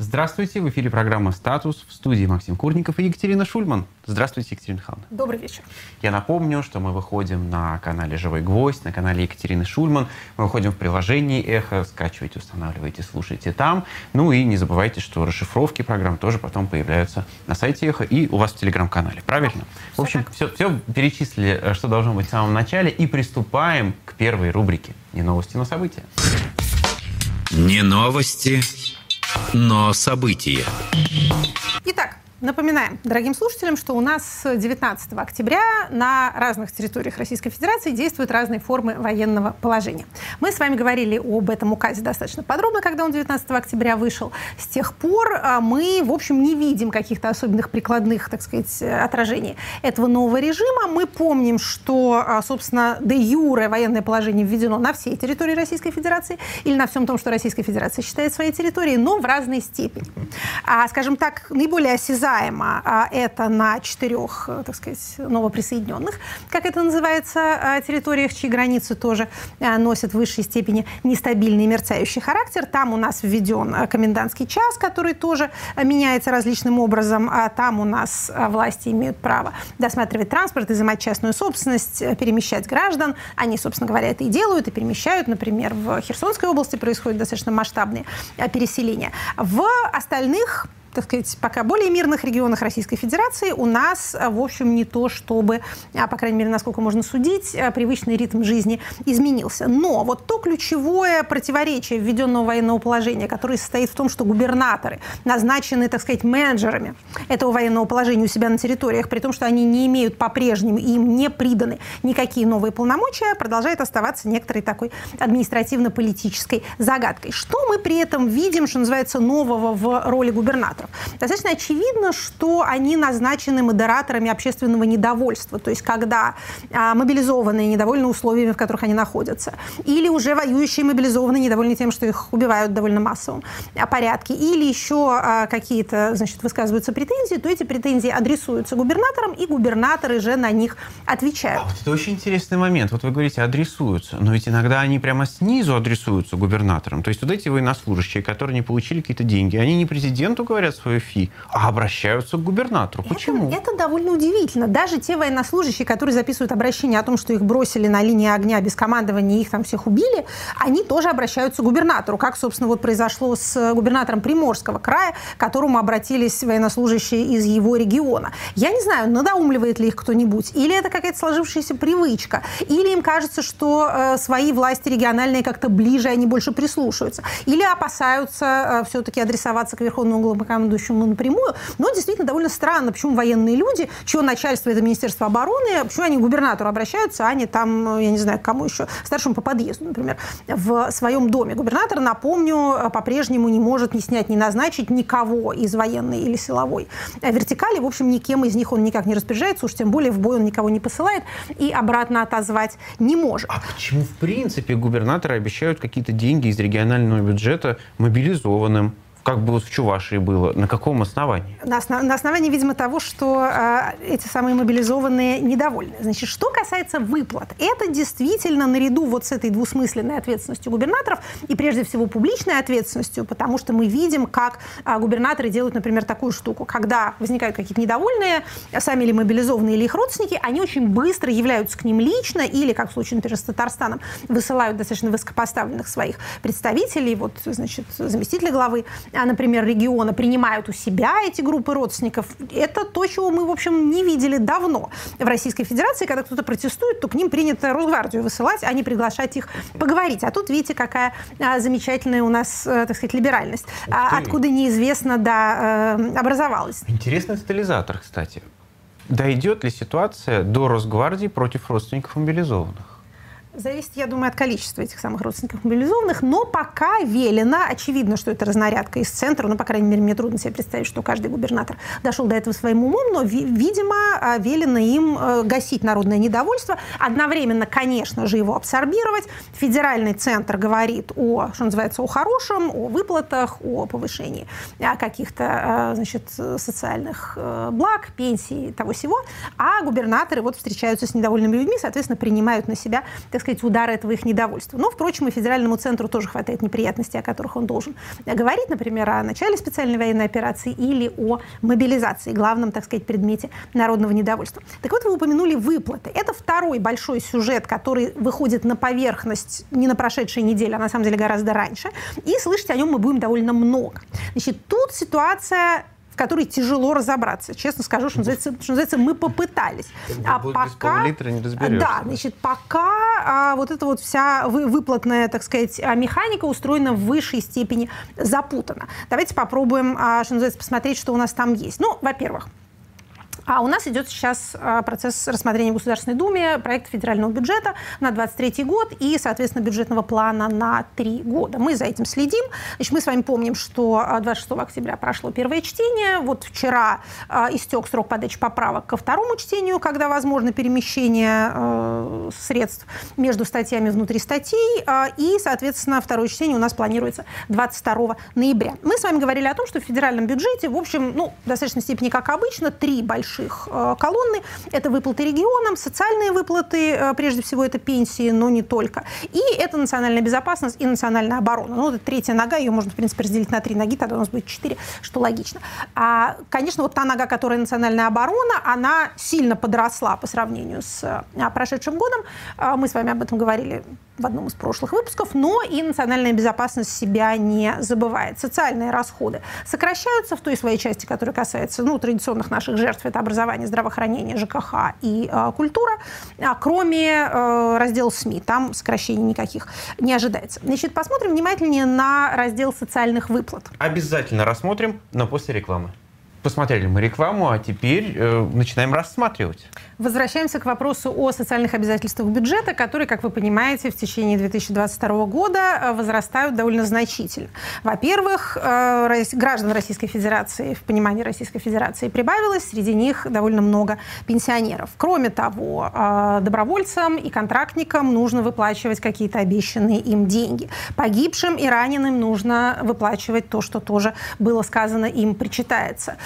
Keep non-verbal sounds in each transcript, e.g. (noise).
Здравствуйте, в эфире программа «Статус» в студии Максим Курников и Екатерина Шульман. Здравствуйте, Екатерина Михайловна. Добрый вечер. Я напомню, что мы выходим на канале «Живой гвоздь», на канале Екатерины Шульман. Мы выходим в приложении «Эхо», скачивайте, устанавливайте, слушайте там. Ну и не забывайте, что расшифровки программ тоже потом появляются на сайте «Эхо» и у вас в телеграм-канале. Правильно? В общем, все, все перечислили, э, что должно быть в самом начале, и приступаем к первой рубрике «Не новости, но события». Не новости, но события. Итак, Напоминаем дорогим слушателям, что у нас 19 октября на разных территориях Российской Федерации действуют разные формы военного положения. Мы с вами говорили об этом указе достаточно подробно, когда он 19 октября вышел. С тех пор а, мы, в общем, не видим каких-то особенных прикладных, так сказать, отражений этого нового режима. Мы помним, что, а, собственно, де юре военное положение введено на всей территории Российской Федерации или на всем том, что Российская Федерация считает своей территорией, но в разной степени. А, скажем так, наиболее осязаемо осязаемо а, это на четырех, так сказать, новоприсоединенных, как это называется, а, территориях, чьи границы тоже а, носят в высшей степени нестабильный мерцающий характер. Там у нас введен комендантский час, который тоже меняется различным образом. А там у нас власти имеют право досматривать транспорт, изымать частную собственность, перемещать граждан. Они, собственно говоря, это и делают, и перемещают. Например, в Херсонской области происходят достаточно масштабные переселения. В остальных так сказать, пока более мирных регионах Российской Федерации у нас, э, в общем, не то, чтобы, а, по крайней мере, насколько можно судить, э, привычный ритм жизни изменился. Но вот то ключевое противоречие введенного военного положения, которое состоит в том, что губернаторы назначены, так сказать, менеджерами этого военного положения у себя на территориях, при том, что они не имеют по-прежнему, им не приданы никакие новые полномочия, продолжает оставаться некоторой такой административно-политической загадкой. Что мы при этом видим, что называется, нового в роли губернатора? Достаточно очевидно, что они назначены модераторами общественного недовольства, то есть когда а, мобилизованные недовольны условиями, в которых они находятся, или уже воюющие мобилизованные недовольны тем, что их убивают довольно массовом а, порядке, или еще а, какие-то, значит, высказываются претензии, то эти претензии адресуются губернаторам, и губернаторы же на них отвечают. А вот это очень интересный момент. Вот вы говорите, адресуются, но ведь иногда они прямо снизу адресуются губернаторам. То есть вот эти военнослужащие, которые не получили какие-то деньги, они не президенту говорят свою фи, а обращаются к губернатору. Почему? Это, это довольно удивительно. Даже те военнослужащие, которые записывают обращение о том, что их бросили на линии огня без командования, их там всех убили, они тоже обращаются к губернатору. Как, собственно, вот произошло с губернатором Приморского края, к которому обратились военнослужащие из его региона. Я не знаю, надоумливает ли их кто-нибудь, или это какая-то сложившаяся привычка, или им кажется, что э, свои власти региональные как-то ближе, они больше прислушиваются, или опасаются э, все-таки адресоваться к Верховному командующему напрямую, но действительно довольно странно, почему военные люди, чье начальство это Министерство обороны, почему они к губернатору обращаются, а не там, я не знаю, к кому еще, старшему по подъезду, например, в своем доме. Губернатор, напомню, по-прежнему не может ни снять, ни назначить никого из военной или силовой вертикали. В общем, никем из них он никак не распоряжается, уж тем более в бой он никого не посылает и обратно отозвать не может. А почему, в принципе, гувернаторы обещают какие-то деньги из регионального бюджета мобилизованным? Как бы вот в Чувашии было? На каком основании? На, основ, на основании, видимо, того, что э, эти самые мобилизованные недовольны. Значит, что касается выплат, это действительно наряду вот с этой двусмысленной ответственностью губернаторов и прежде всего публичной ответственностью, потому что мы видим, как э, губернаторы делают, например, такую штуку. Когда возникают какие-то недовольные, сами или мобилизованные, или их родственники, они очень быстро являются к ним лично или, как в случае, например, с Татарстаном, высылают достаточно высокопоставленных своих представителей, вот, значит, заместителя главы например, региона принимают у себя эти группы родственников, это то, чего мы, в общем, не видели давно в Российской Федерации. Когда кто-то протестует, то к ним принято Росгвардию высылать, а не приглашать их поговорить. А тут, видите, какая а, замечательная у нас, а, так сказать, либеральность. А, откуда неизвестно, да, э, образовалась. Интересный тотализатор, кстати. Дойдет ли ситуация до Росгвардии против родственников мобилизованных? Зависит, я думаю, от количества этих самых родственников мобилизованных, но пока велено, очевидно, что это разнарядка из центра, ну, по крайней мере, мне трудно себе представить, что каждый губернатор дошел до этого своим умом, но, видимо, а, велено им э, гасить народное недовольство, одновременно, конечно же, его абсорбировать. Федеральный центр говорит о, что называется, о хорошем, о выплатах, о повышении а, каких-то, а, значит, социальных э, благ, пенсий, того всего, а губернаторы вот встречаются с недовольными людьми, соответственно, принимают на себя, так сказать, удар этого их недовольства. Но, впрочем, и федеральному центру тоже хватает неприятностей, о которых он должен говорить, например, о начале специальной военной операции или о мобилизации, главном, так сказать, предмете народного недовольства. Так вот, вы упомянули выплаты. Это второй большой сюжет, который выходит на поверхность не на прошедшей неделе, а на самом деле гораздо раньше. И слышать о нем мы будем довольно много. Значит, тут ситуация которой тяжело разобраться. Честно скажу, что называется, что называется мы попытались. А пока... литра не разберешься. Да, значит, пока а, вот эта вот вся вы, выплатная, так сказать, а, механика устроена в высшей степени запутана. Давайте попробуем, а, что называется, посмотреть, что у нас там есть. Ну, во-первых, а у нас идет сейчас а, процесс рассмотрения в Государственной Думе проекта федерального бюджета на 2023 год и, соответственно, бюджетного плана на три года. Мы за этим следим. Значит, мы с вами помним, что 26 а, октября прошло первое чтение. Вот вчера э, истек срок подачи поправок ко второму чтению, когда возможно перемещение средств между статьями внутри статей. И, соответственно, второе чтение у нас планируется 22 ноября. Мы с вами говорили о том, что в федеральном бюджете, в общем, ну, в достаточной степени, как обычно, три большие больших э, колонны. Это выплаты регионам, социальные выплаты, э, прежде всего это пенсии, но не только. И это национальная безопасность и национальная оборона. Ну, это третья нога, ее можно, в принципе, разделить на три ноги, тогда у нас будет четыре, что логично. А, конечно, вот та нога, которая национальная оборона, она сильно подросла по сравнению с э, прошедшим годом. Мы с вами об этом говорили в одном из прошлых выпусков, но и национальная безопасность себя не забывает. Социальные расходы сокращаются в той своей части, которая касается ну, традиционных наших жертв, это образование, здравоохранение, ЖКХ и э, культура, а кроме э, раздела СМИ, там сокращений никаких не ожидается. Значит, посмотрим внимательнее на раздел социальных выплат. Обязательно рассмотрим, но после рекламы. Посмотрели мы рекламу, а теперь э, начинаем рассматривать. Возвращаемся к вопросу о социальных обязательствах бюджета, которые, как вы понимаете, в течение 2022 года э, возрастают довольно значительно. Во-первых, э, граждан Российской Федерации, в понимании Российской Федерации прибавилось, среди них довольно много пенсионеров. Кроме того, э, добровольцам и контрактникам нужно выплачивать какие-то обещанные им деньги. Погибшим и раненым нужно выплачивать то, что тоже было сказано им причитается.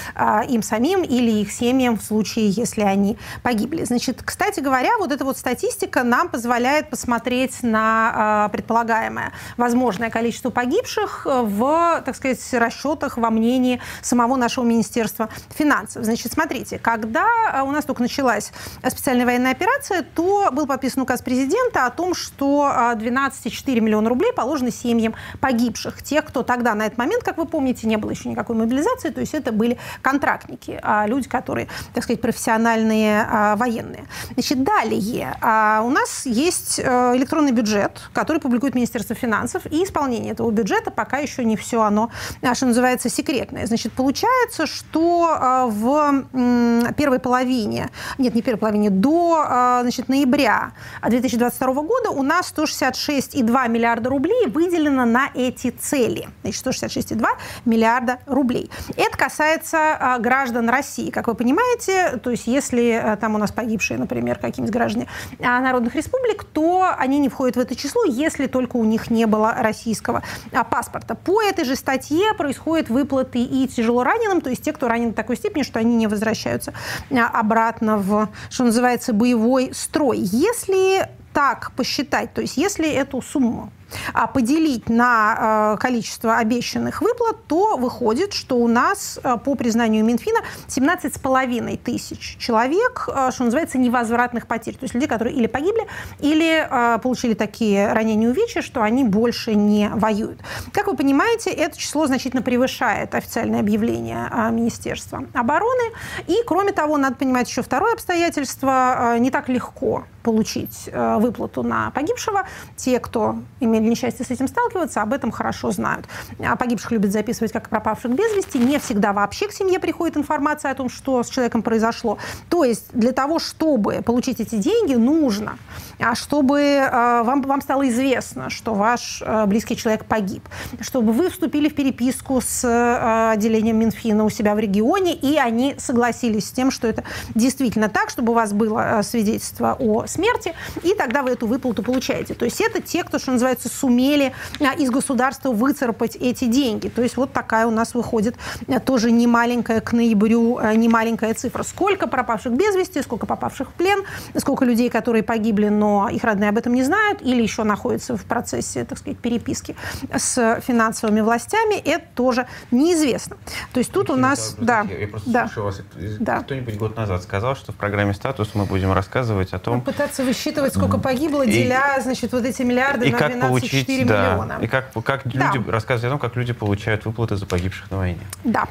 Им самим или их семьям в случае, если они погибли. Значит, кстати говоря, вот эта вот статистика нам позволяет посмотреть на э, предполагаемое возможное количество погибших в, так сказать, расчетах, во мнении самого нашего Министерства финансов. Значит, смотрите, когда а, у нас только началась специальная военная операция, то был подписан указ президента о том, что 12,4 миллиона рублей положены семьям погибших. Тех, кто тогда на этот момент, как вы помните, не было еще никакой мобилизации, то есть это были контрактники, люди, которые, так сказать, профессиональные военные. Значит, далее. А, у нас есть э, электронный бюджет, который публикует Министерство финансов, и исполнение этого бюджета пока еще не все оно, а, что называется, секретное. Значит, получается, что а, в первой половине, нет, не первой половине, до значит, ноября 2022 года у нас 166,2 миллиарда рублей выделено на эти цели. Значит, 166,2 миллиарда рублей. Это касается граждан России, как вы понимаете. То есть, если там у нас погибшие, например, какие-нибудь граждане а, народных республик, то они не входят в это число, если только у них не было российского а, паспорта. По этой же статье происходят выплаты и тяжело раненым, то есть те, кто ранен в такой степени, что они не возвращаются а, обратно в, что называется, боевой строй. Если так посчитать, то есть если эту сумму а поделить на э, количество обещанных выплат, то выходит, что у нас э, по признанию Минфина 17,5 тысяч человек, э, что называется, невозвратных потерь. То есть люди, которые или погибли, или получили такие ранения увечья, что они больше не воюют. Как вы понимаете, это число значительно превышает официальное объявление Министерства обороны. И, кроме того, надо понимать еще второе обстоятельство. Не так легко получить выплату на погибшего. Те, кто имели имели несчастье с этим сталкиваться, об этом хорошо знают. А погибших любят записывать как пропавших без вести. Не всегда вообще к семье приходит информация о том, что с человеком произошло. То есть для того, чтобы получить эти деньги, нужно, чтобы э, вам, вам стало известно, что ваш э, близкий человек погиб, чтобы вы вступили в переписку с э, отделением Минфина у себя в регионе, и они согласились с тем, что это действительно так, чтобы у вас было свидетельство о смерти, и тогда вы эту выплату получаете. То есть это те, кто, что называется, сумели а, из государства выцарапать эти деньги. То есть вот такая у нас выходит а, тоже немаленькая к ноябрю, немаленькая цифра. Сколько пропавших без вести, сколько попавших в плен, сколько людей, которые погибли, но их родные об этом не знают или еще находятся в процессе, так сказать, переписки с финансовыми властями, это тоже неизвестно. То есть тут у нас... Да, я просто да, слушаю вас. Да. Кто-нибудь год назад сказал, что в программе «Статус» мы будем рассказывать о том... Ну, пытаться высчитывать, сколько погибло, и, деля, значит, вот эти миллиарды и на 12,4 получить, миллиона. Да, и как, как да. люди рассказывать о том, как люди получают выплаты за погибших на войне. Да.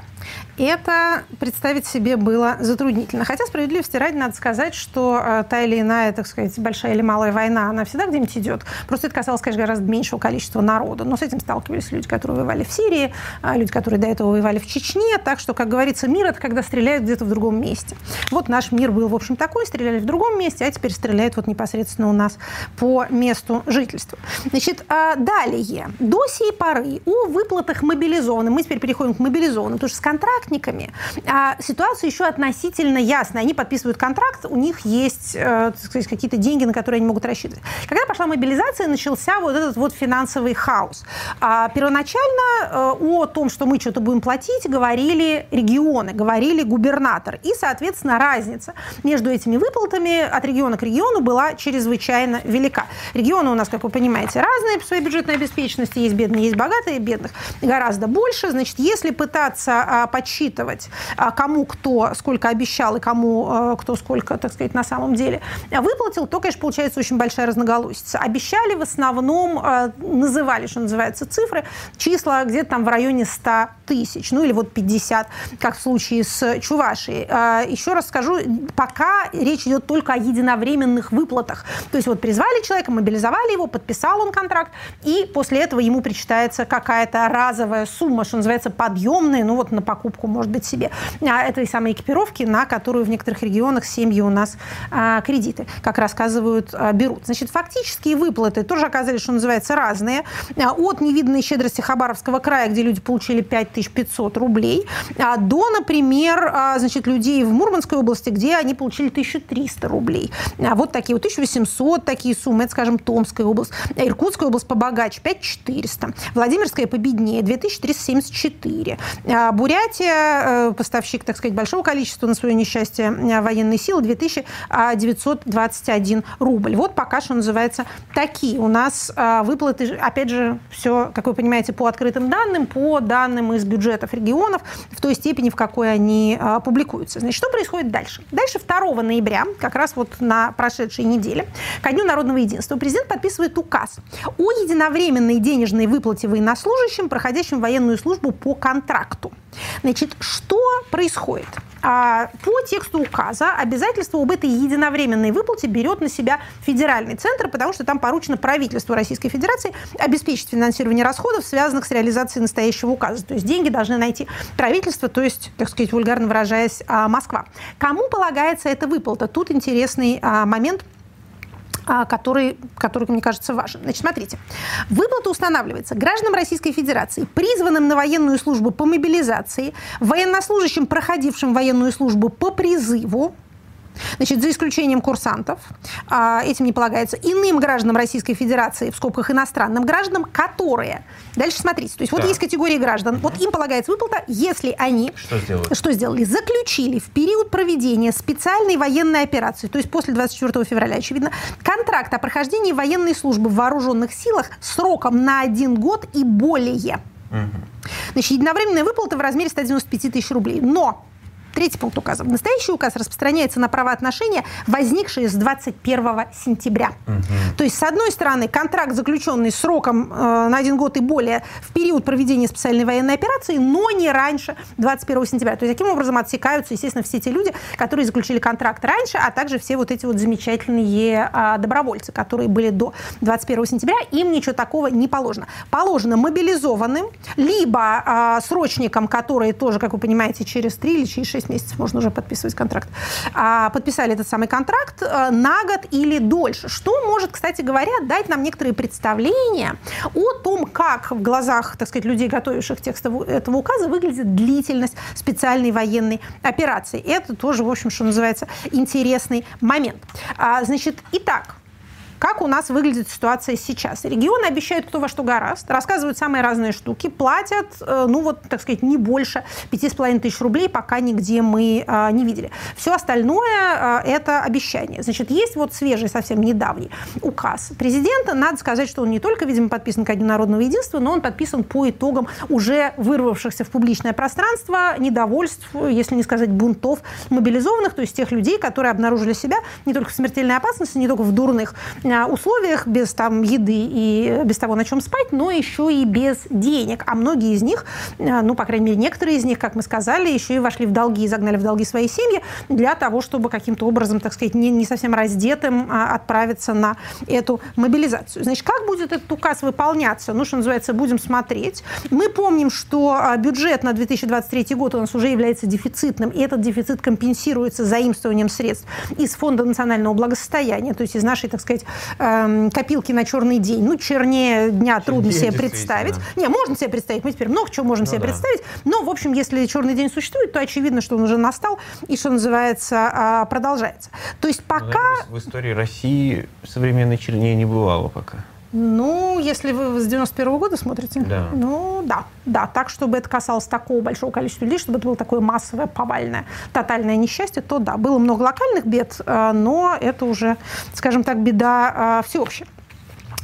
Это представить себе было затруднительно. Хотя, справедливости ради, надо сказать, что э, та или иная, так сказать, большая или малая война, она всегда где-нибудь идет. Просто это касалось, конечно, гораздо меньшего количества народа. Но с этим сталкивались люди, которые воевали в Сирии, э, люди, которые до этого воевали в Чечне. Так что, как говорится, мир – это когда стреляют где-то в другом месте. Вот наш мир был, в общем, такой, стреляли в другом месте, а теперь стреляют вот непосредственно у нас по месту жительства. Значит, э, далее. До сей поры о выплатах мобилизованным, мы теперь переходим к мобилизованным, потому что контрактниками а, ситуация еще относительно ясная. Они подписывают контракт, у них есть э, какие-то деньги, на которые они могут рассчитывать. Когда пошла мобилизация, начался вот этот вот финансовый хаос. А, первоначально э, о том, что мы что-то будем платить, говорили регионы, говорили губернатор. И, соответственно, разница между этими выплатами от региона к региону была чрезвычайно велика. Регионы у нас, как вы понимаете, разные по своей бюджетной обеспеченности. Есть бедные, есть богатые, бедных гораздо больше. Значит, если пытаться а, подсчитывать, а, кому кто сколько обещал и кому а, кто сколько, так сказать, на самом деле выплатил, то, конечно, получается очень большая разноголосица. Обещали в основном, а, называли, что называется, цифры, числа где-то там в районе 100 тысяч, ну или вот 50, как в случае с Чувашией. Еще раз скажу, пока речь идет только о единовременных выплатах. То есть вот призвали человека, мобилизовали его, подписал он контракт, и после этого ему причитается какая-то разовая сумма, что называется, подъемная, ну вот на покупку, может быть, себе а, этой самой экипировки, на которую в некоторых регионах семьи у нас а, кредиты, как рассказывают, а, берут. Значит, фактические выплаты тоже оказались, что называется, разные. От невиданной щедрости Хабаровского края, где люди получили 5500 рублей, до, например, значит, людей в Мурманской области, где они получили 1300 рублей. Вот такие вот 1800 такие суммы, это, скажем, Томская область, Иркутская область побогаче 5400, Владимирская победнее 2374, а, Бурятия, э, поставщик, так сказать, большого количества на свое несчастье э, военной силы, 2921 рубль. Вот пока что называется такие. У нас э, выплаты, опять же, все, как вы понимаете, по открытым данным, по данным из бюджетов регионов, в той степени, в какой они публикуются. Значит, что происходит дальше? Дальше 2 ноября, как раз вот на прошедшей неделе, ко Дню народного единства, президент подписывает указ о единовременной денежной выплате военнослужащим, проходящим военную службу по контракту. Значит, что происходит? А, по тексту указа обязательство об этой единовременной выплате берет на себя федеральный центр, потому что там поручено правительству Российской Федерации обеспечить финансирование расходов, связанных с реализацией настоящего указа. То есть деньги должны найти правительство, то есть, так сказать, вульгарно выражаясь, а, Москва. Кому полагается эта выплата? Тут интересный а, момент – который, который, мне кажется, важен. Значит, смотрите. Выплата устанавливается гражданам Российской Федерации, призванным на военную службу по мобилизации, военнослужащим, проходившим военную службу по призыву, Значит, за исключением курсантов, а, этим не полагается, иным гражданам Российской Федерации, в скобках иностранным гражданам, которые... Дальше смотрите, то есть вот есть категории граждан, вот им полагается выплата, если они... Что сделали? Что сделали? Заключили в период проведения специальной военной операции, то есть после 24 февраля, очевидно, контракт о прохождении военной службы в вооруженных силах сроком на один год и более. Угу. Значит, единовременная выплата в размере 195 тысяч рублей. Но Третий пункт указа. Настоящий указ распространяется на правоотношения, возникшие с 21 сентября. Угу. То есть, с одной стороны, контракт, заключенный сроком э, на один год и более в период проведения специальной военной операции, но не раньше 21 сентября. То есть, таким образом отсекаются, естественно, все те люди, которые заключили контракт раньше, а также все вот эти вот замечательные э, добровольцы, которые были до 21 сентября. Им ничего такого не положено. Положено мобилизованным, либо э, срочникам, которые тоже, как вы понимаете, через 3 или через 6 6 месяцев можно уже подписывать контракт, а, подписали этот самый контракт э, на год или дольше. Что может, кстати говоря, дать нам некоторые представления о том, как в глазах, так сказать, людей, готовивших текст этого указа, выглядит длительность специальной военной операции. Это тоже, в общем, что называется, интересный момент. А, значит, итак, Как у нас выглядит ситуация сейчас? Регионы обещают кто во что гораст, рассказывают самые разные штуки, платят, э, ну вот, так сказать, не больше 5,5 тысяч рублей, пока нигде мы э, не видели. Все остальное э, это обещание. Значит, есть вот свежий, совсем недавний указ президента. Надо сказать, что он не только, видимо, подписан ко Дню народного единства, но он подписан по итогам уже вырвавшихся в публичное пространство недовольств, если не сказать бунтов мобилизованных, то есть тех людей, которые обнаружили себя не только в смертельной опасности, не только в дурных условиях, без там еды и без того, на чем спать, но еще и без денег. А многие из них, а, ну, по крайней мере, некоторые из них, как мы сказали, еще и вошли в долги и загнали в долги свои семьи для того, чтобы каким-то образом, так сказать, не, не совсем раздетым а, отправиться на эту мобилизацию. Значит, как будет этот указ выполняться? Ну, что называется, будем смотреть. Мы помним, что бюджет на 2023 год у нас уже является дефицитным, и этот дефицит компенсируется заимствованием средств из Фонда национального благосостояния, то есть из нашей, так сказать, эм, копилки на черный день. Ну, чернее дня чернее трудно себе представить. Не, можно себе представить, мы теперь много чего можем ну, себе да. представить. Но, в общем, если черный день существует, то очевидно, что он уже настал и, что называется, а, продолжается. То есть ну, пока... В истории России современной чернее не бывало пока. Ну, если вы с 91 -го года смотрите, да. ну да, да, так, чтобы это касалось такого большого количества людей, чтобы это было такое массовое, повальное, тотальное несчастье, то да, было много локальных бед, э, но это уже, скажем так, беда э, всеобщая.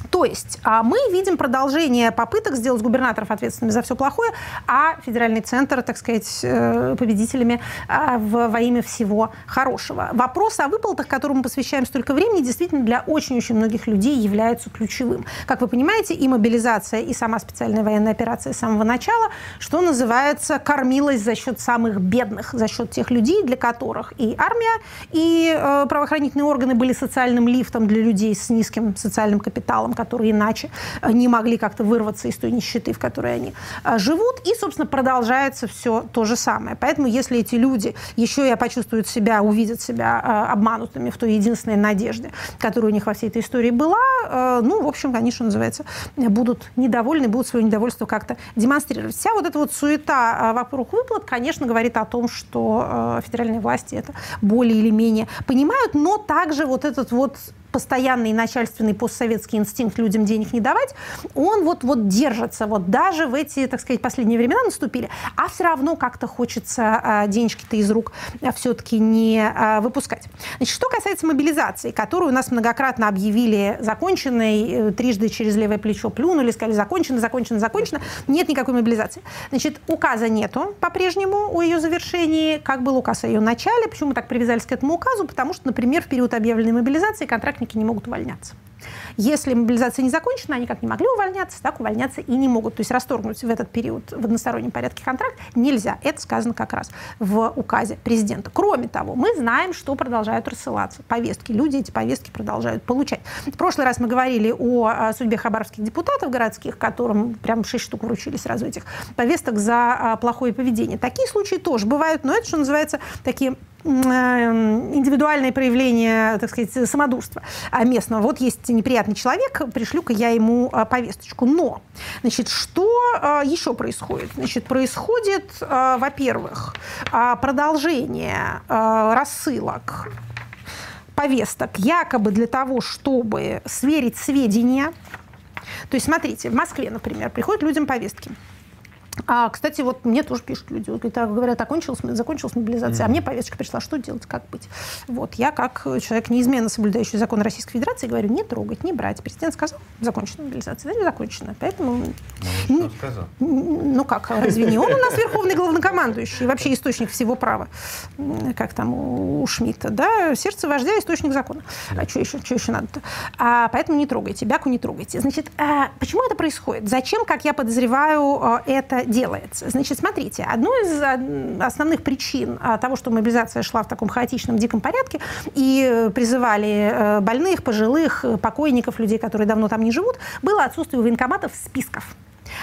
То есть а, мы видим продолжение попыток сделать губернаторов ответственными за все плохое, а федеральный центр, так сказать, э, победителями а, во имя всего хорошего. Вопрос о выплатах, которому мы посвящаем столько времени, действительно для очень-очень многих людей является ключевым. Как вы понимаете, и мобилизация, и сама специальная военная операция с самого начала, что называется, кормилась за счет самых бедных, за счет тех людей, для которых и армия, и э, правоохранительные органы были социальным лифтом для людей с низким социальным капиталом, которые иначе э, не могли как-то вырваться из той нищеты, в которой они э, живут. И, собственно, продолжается все то же самое. Поэтому, если эти люди еще и почувствуют себя, увидят себя э, обманутыми в той единственной надежде, которая у них во всей этой истории была, ну, в общем, они, что называется, будут недовольны, будут свое недовольство как-то демонстрировать. Вся вот эта вот суета вокруг выплат, конечно, говорит о том, что федеральные власти это более или менее понимают, но также вот этот вот постоянный начальственный постсоветский инстинкт людям денег не давать, он вот, вот держится. Вот даже в эти, так сказать, последние времена наступили, а все равно как-то хочется а, денежки-то из рук а, все-таки не а, выпускать. Значит, что касается мобилизации, которую у нас многократно объявили законченной, э, трижды через левое плечо плюнули, сказали закончено, закончено, закончено, нет никакой мобилизации. Значит, указа нету по-прежнему о ее завершении, как был указ о ее начале. Почему мы так привязались к этому указу? Потому что, например, в период объявленной мобилизации контрактники работники не могут увольняться. Если мобилизация не закончена, они как не могли увольняться, так увольняться и не могут. То есть расторгнуть в этот период в одностороннем порядке контракт нельзя. Это сказано как раз в указе президента. Кроме того, мы знаем, что продолжают рассылаться повестки. Люди эти повестки продолжают получать. В прошлый раз мы говорили о судьбе хабаровских депутатов городских, которым прям 6 штук вручили сразу этих повесток за а, плохое поведение. Такие случаи тоже бывают, но это, что называется, такие Эм, индивидуальное проявление, так сказать, самодурства местного. Вот есть неприятный человек, пришлю-ка я ему а, повесточку. Но, значит, что а, еще происходит? Значит, происходит, во-первых, продолжение рассылок повесток якобы для того, чтобы сверить сведения. То есть, смотрите, в Москве, например, приходят людям повестки – а, кстати, вот мне тоже пишут люди, говорят, закончилась, закончилась мобилизация, mm-hmm. а мне повесточка пришла, что делать, как быть? Вот, я как человек, неизменно соблюдающий закон Российской Федерации, говорю, не трогать, не брать. Президент сказал, закончена мобилизация, да, не закончена. Поэтому... Ну, сказал. ну как, разве не он у нас верховный главнокомандующий, вообще источник всего права, как там у Шмидта, да, сердце вождя, источник закона. А что еще, что еще надо-то? А, поэтому не трогайте, бяку не трогайте. Значит, а, почему это происходит? Зачем, как я подозреваю, а, это делается? Значит, смотрите, одной из основных причин а, того, что мобилизация шла в таком хаотичном, диком порядке, и призывали э, больных, пожилых, покойников, людей, которые давно там не живут, было отсутствие у военкоматов списков.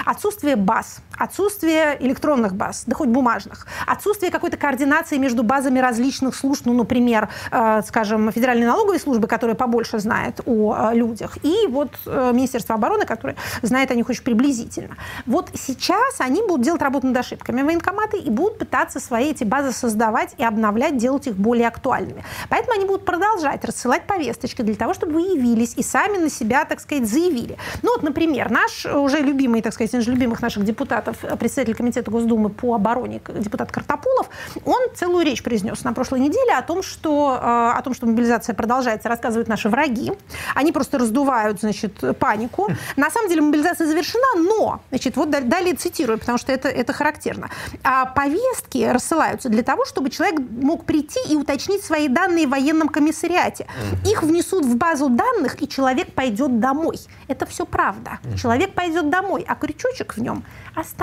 Отсутствие баз, отсутствие электронных баз, да хоть бумажных, отсутствие какой-то координации между базами различных служб, ну, например, э, скажем, Федеральной налоговой службы, которая побольше знает о э, людях, и вот э, Министерство обороны, которое знает о них очень приблизительно. Вот сейчас они будут делать работу над ошибками военкоматы и будут пытаться свои эти базы создавать и обновлять, делать их более актуальными. Поэтому они будут продолжать рассылать повесточки для того, чтобы вы явились и сами на себя, так сказать, заявили. Ну вот, например, наш уже любимый, так сказать, один из любимых наших депутатов, председатель комитета Госдумы по обороне, депутат Картополов, он целую речь произнес на прошлой неделе о том, что, э, о том, что мобилизация продолжается, рассказывают наши враги. Они просто раздувают, значит, панику. (laughs) На самом деле мобилизация завершена, но, значит, вот далее цитирую, потому что это, это характерно. А повестки рассылаются для того, чтобы человек мог прийти и уточнить свои данные в военном комиссариате. Их внесут в базу данных, и человек пойдет домой. Это все правда. Человек пойдет домой, а крючочек в нем останется.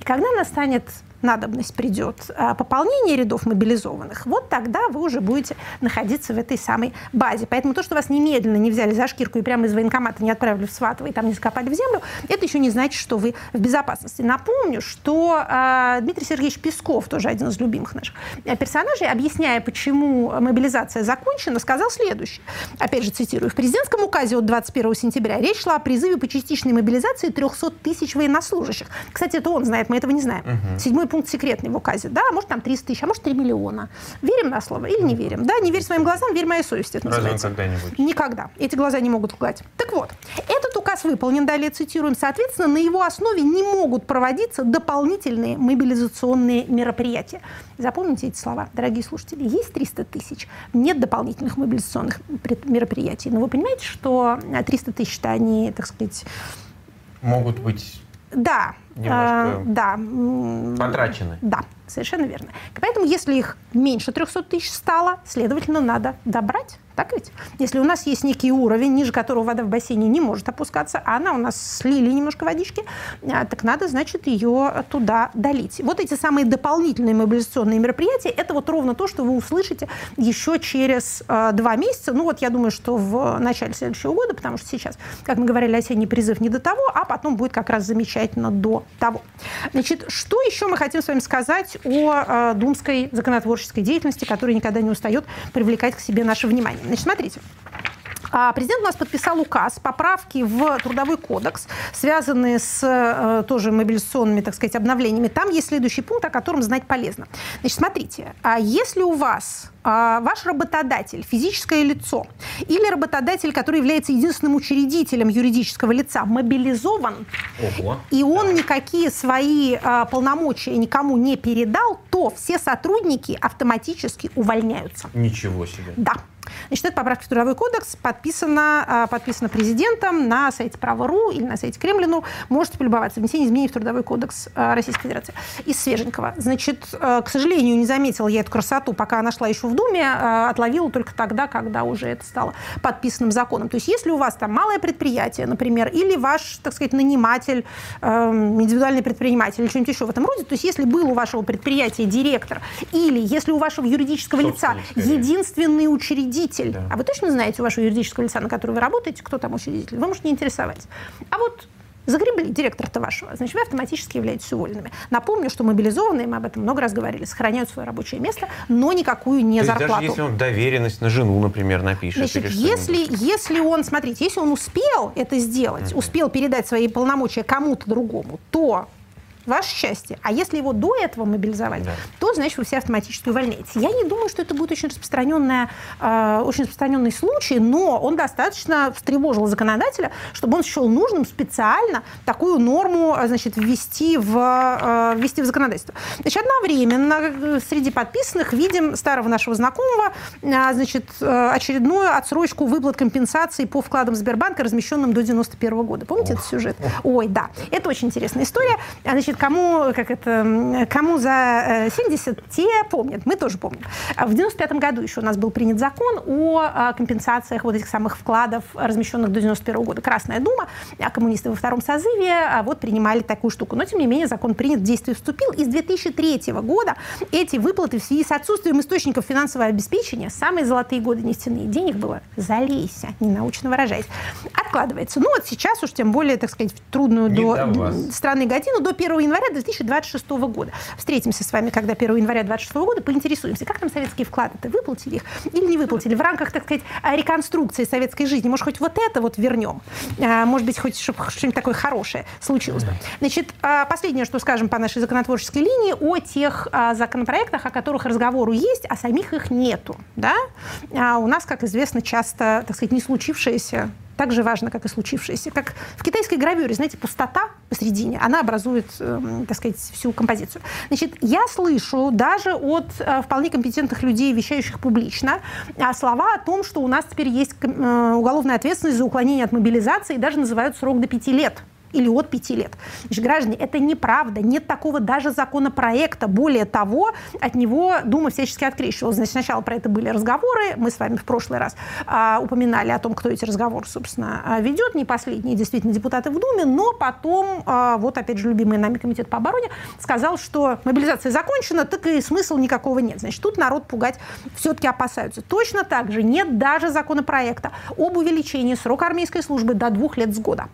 И когда настанет надобность придет а, пополнение рядов мобилизованных, вот тогда вы уже будете находиться в этой самой базе. Поэтому то, что вас немедленно не взяли за шкирку и прямо из военкомата не отправили в Сватово и там не закопали в землю, это еще не значит, что вы в безопасности. Напомню, что э, Дмитрий Сергеевич Песков, тоже один из любимых наших персонажей, объясняя, почему мобилизация закончена, сказал следующее. Опять же, цитирую. В президентском указе от 21 сентября речь шла о призыве по частичной мобилизации 300 тысяч военнослужащих. Кстати, это он знает, мы этого не знаем. Угу. Седьмой пункт секретный в указе. Да, может, там 300 тысяч, а может, 3 миллиона. Верим на слово или не верим? Да, не верь своим глазам, верь моей совести. Это Разве когда-нибудь? Никогда. Эти глаза не могут лгать. Так вот, этот указ выполнен, далее цитируем, соответственно, на его основе не могут проводиться дополнительные мобилизационные мероприятия. Запомните эти слова, дорогие слушатели. Есть 300 тысяч, нет дополнительных мобилизационных мероприятий. Но вы понимаете, что 300 тысяч-то они, так сказать... Могут быть да, немножко э, да, потрачены. Да, совершенно верно. Поэтому, если их меньше 300 тысяч стало, следовательно, надо добрать так ведь? Если у нас есть некий уровень, ниже которого вода в бассейне не может опускаться, а она у нас слили немножко водички, а, так надо, значит, ее туда долить. Вот эти самые дополнительные мобилизационные мероприятия, это вот ровно то, что вы услышите еще через э, два месяца. Ну вот я думаю, что в начале следующего года, потому что сейчас, как мы говорили, осенний призыв не до того, а потом будет как раз замечательно до того. Значит, что еще мы хотим с вами сказать о э, думской законотворческой деятельности, которая никогда не устает привлекать к себе наше внимание? Значит, смотрите. А, президент у нас подписал указ, поправки в Трудовой кодекс, связанные с э, тоже мобилизационными, так сказать, обновлениями. Там есть следующий пункт, о котором знать полезно. Значит, смотрите, а если у вас а, ваш работодатель, физическое лицо, или работодатель, который является единственным учредителем юридического лица, мобилизован, Ого. и он никакие свои полномочия никому не передал, то все сотрудники автоматически увольняются. Ничего себе. Да. Значит, эта поправка в Трудовой кодекс подписана, а, подписана президентом на сайте Право.ру или на сайте Кремлину. Можете полюбоваться. Внесение изменений в Трудовой кодекс а, Российской Федерации. Из свеженького. Значит, а, к сожалению, не заметила я эту красоту, пока она шла еще в Думе, отловила только тогда, когда уже это стало подписанным законом. То есть если у вас там малое предприятие, например, или ваш, так сказать, наниматель, индивидуальный предприниматель или что-нибудь еще в этом роде, то есть если был у вашего предприятия директор, или если у вашего юридического лица единственный учредитель, учредитель. Да. А вы точно знаете у вашего юридического лица, на котором вы работаете, кто там учредитель? Вы можете не интересовать. А вот Загребли директора-то вашего, значит, вы автоматически являетесь уволенными. Напомню, что мобилизованные, мы об этом много раз говорили, сохраняют свое рабочее место, но никакую не То зарплату. даже если он доверенность на жену, например, напишет. Значит, если, если он, смотрите, если он успел это сделать, mm-hmm. успел передать свои полномочия кому-то другому, то ваше счастье. А если его до этого мобилизовали, да. то, значит, вы все автоматически увольняетесь. Я не думаю, что это будет очень, распространенная, э, очень распространенный случай, но он достаточно встревожил законодателя, чтобы он счел нужным специально такую норму значит, ввести, в, э, ввести в законодательство. Значит, одновременно э, среди подписанных видим старого нашего знакомого э, значит, очередную отсрочку выплат компенсации по вкладам Сбербанка, размещенным до 91 года. Помните Ох. этот сюжет? Ой, да. Это очень интересная история. Значит, кому, как это, кому за 70, те помнят, мы тоже помним. В 95 году еще у нас был принят закон о компенсациях вот этих самых вкладов, размещенных до 91 года. Красная Дума, а коммунисты во втором созыве вот принимали такую штуку. Но, тем не менее, закон принят, в действие вступил. И с 2003 года эти выплаты в связи с отсутствием источников финансового обеспечения, самые золотые годы нефтяные, денег было залейся, не научно выражаясь, откладывается. Ну вот сейчас уж тем более, так сказать, в трудную не до страны годину, до 1 января 2026 года. Встретимся с вами, когда 1 января 2026 года, поинтересуемся, как там советские вклады-то, выплатили их или не выплатили в рамках, так сказать, реконструкции советской жизни. Может, хоть вот это вот вернем? А, может быть, хоть чтобы что-нибудь такое хорошее случилось бы. Значит, а, последнее, что скажем по нашей законотворческой линии, о тех а, законопроектах, о которых разговору есть, а самих их нету. Да? У нас, как известно, часто, так сказать, не случившееся так же важно, как и случившееся. Как в китайской гравюре, знаете, пустота посередине, она образует, э, так сказать, всю композицию. Значит, я слышу даже от э, вполне компетентных людей, вещающих публично, э, слова о том, что у нас теперь есть э, уголовная ответственность за уклонение от мобилизации, и даже называют срок до пяти лет или от 5 лет. Значит, граждане, это неправда. Нет такого даже законопроекта. Более того, от него Дума всячески открещивалась. Значит, сначала про это были разговоры. Мы с вами в прошлый раз а, упоминали о том, кто эти разговоры, собственно, а, ведет. Не последние действительно депутаты в Думе, но потом, а, вот опять же, любимый нами комитет по обороне сказал, что мобилизация закончена, так и смысла никакого нет. Значит, тут народ пугать все-таки опасаются. Точно так же нет даже законопроекта об увеличении срока армейской службы до двух лет с года.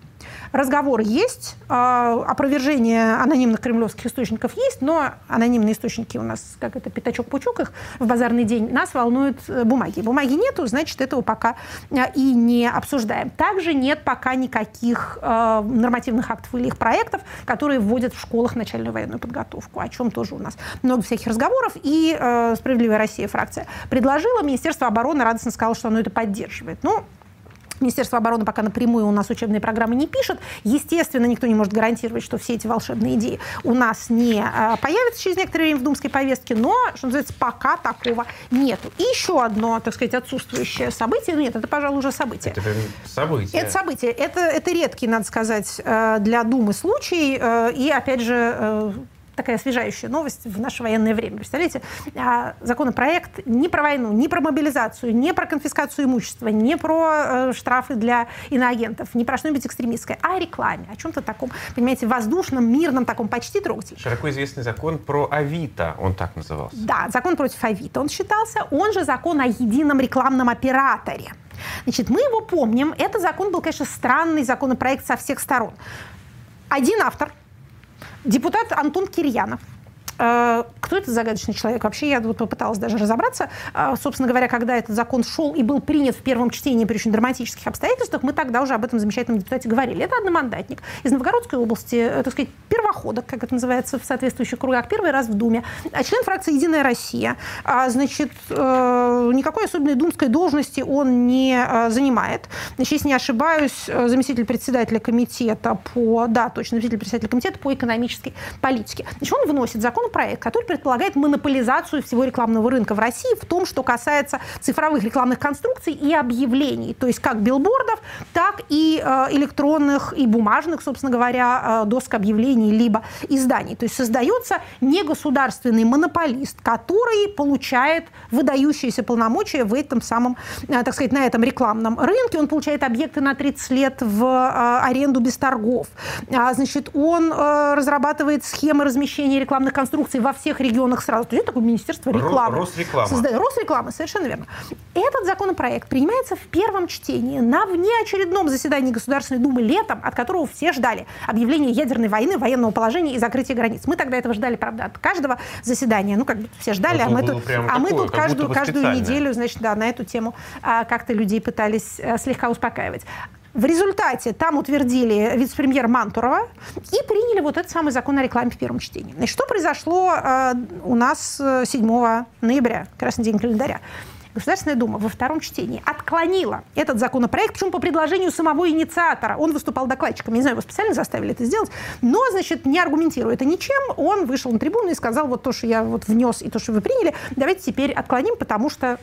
Разговор есть, а, опровержение анонимных кремлевских источников есть, но анонимные источники у нас, как это, пятачок-пучок их в базарный день, нас волнуют э, бумаги. Бумаги нету, значит, этого пока э, и не обсуждаем. Также нет пока никаких э, нормативных актов или их проектов, которые вводят в школах начальную военную подготовку, о чем тоже у нас много всяких разговоров. И «Справедливая Россия» фракция предложила, Министерство обороны радостно сказало, что оно это поддерживает. Ну, Министерство обороны пока напрямую у нас учебные программы не пишет. Естественно, никто не может гарантировать, что все эти волшебные идеи у нас не а, появятся через некоторое время в думской повестке, но, что называется, пока такого нету. И еще одно, так сказать, отсутствующее событие, ну нет, это, пожалуй, уже событие. Это событие. Это событие. Это, это редкий, надо сказать, э, для Думы случай. Э, и, опять же, э, такая освежающая новость в наше военное время. Представляете, а, законопроект не про войну, не про мобилизацию, не про конфискацию имущества, не про э, штрафы для иноагентов, не про что-нибудь экстремистское, а о рекламе, о чем-то таком, понимаете, воздушном, мирном, таком почти трогательном. Широко известный закон про Авито, он так назывался. Да, закон против Авито он считался, он же закон о едином рекламном операторе. Значит, мы его помним. Это закон был, конечно, странный законопроект со всех сторон. Один автор – Депутат Антон Кирьянов кто этот загадочный человек? Вообще я вот попыталась даже разобраться. Э, собственно говоря, когда этот закон шел и был принят в первом чтении при очень драматических обстоятельствах, мы тогда уже об этом замечательном депутате говорили. Это одномандатник из Новгородской области, э, так сказать, первоходок, как это называется в соответствующих кругах, первый раз в Думе, а член фракции «Единая Россия». А, значит, никакой особенной думской должности он не занимает. Значит, если не ошибаюсь, заместитель председателя комитета по... Да, точно, заместитель председателя комитета по экономической политике. Значит, он вносит закон законопроект, который предполагает монополизацию всего рекламного рынка в России в том, что касается цифровых рекламных конструкций и объявлений, то есть как билбордов, так и э, электронных и бумажных, собственно говоря, э, доск объявлений либо изданий. То есть создается негосударственный монополист, который получает выдающиеся полномочия в этом самом, э, так сказать, на этом рекламном рынке. Он получает объекты на 30 лет в аренду без торгов. А, значит, он разрабатывает схемы размещения рекламных конструкций инструкции во всех регионах сразу. То есть такое министерство рекламы. Росреклама. Создает. Росреклама, совершенно верно. Этот законопроект принимается в первом чтении на внеочередном заседании Государственной Думы летом, от которого все ждали объявления ядерной войны, военного положения и закрытия границ. Мы тогда этого ждали, правда, от каждого заседания. Ну, как бы все ждали, а мы тут, а такое, мы тут каждую, каждую неделю, значит, да, на эту тему а, как-то людей пытались а, слегка успокаивать. В результате там утвердили вице-премьер Мантурова и приняли вот этот самый закон о рекламе в первом чтении. Значит, что произошло э, у нас 7 э, ноября, красный день календаря? Государственная Дума во втором чтении отклонила этот законопроект, причем по предложению самого инициатора. Он выступал докладчиком, не знаю, его специально заставили это сделать, но, значит, не аргументируя это ничем, он вышел на трибуну и сказал, вот то, что я вот внес и то, что вы приняли, давайте теперь отклоним, потому что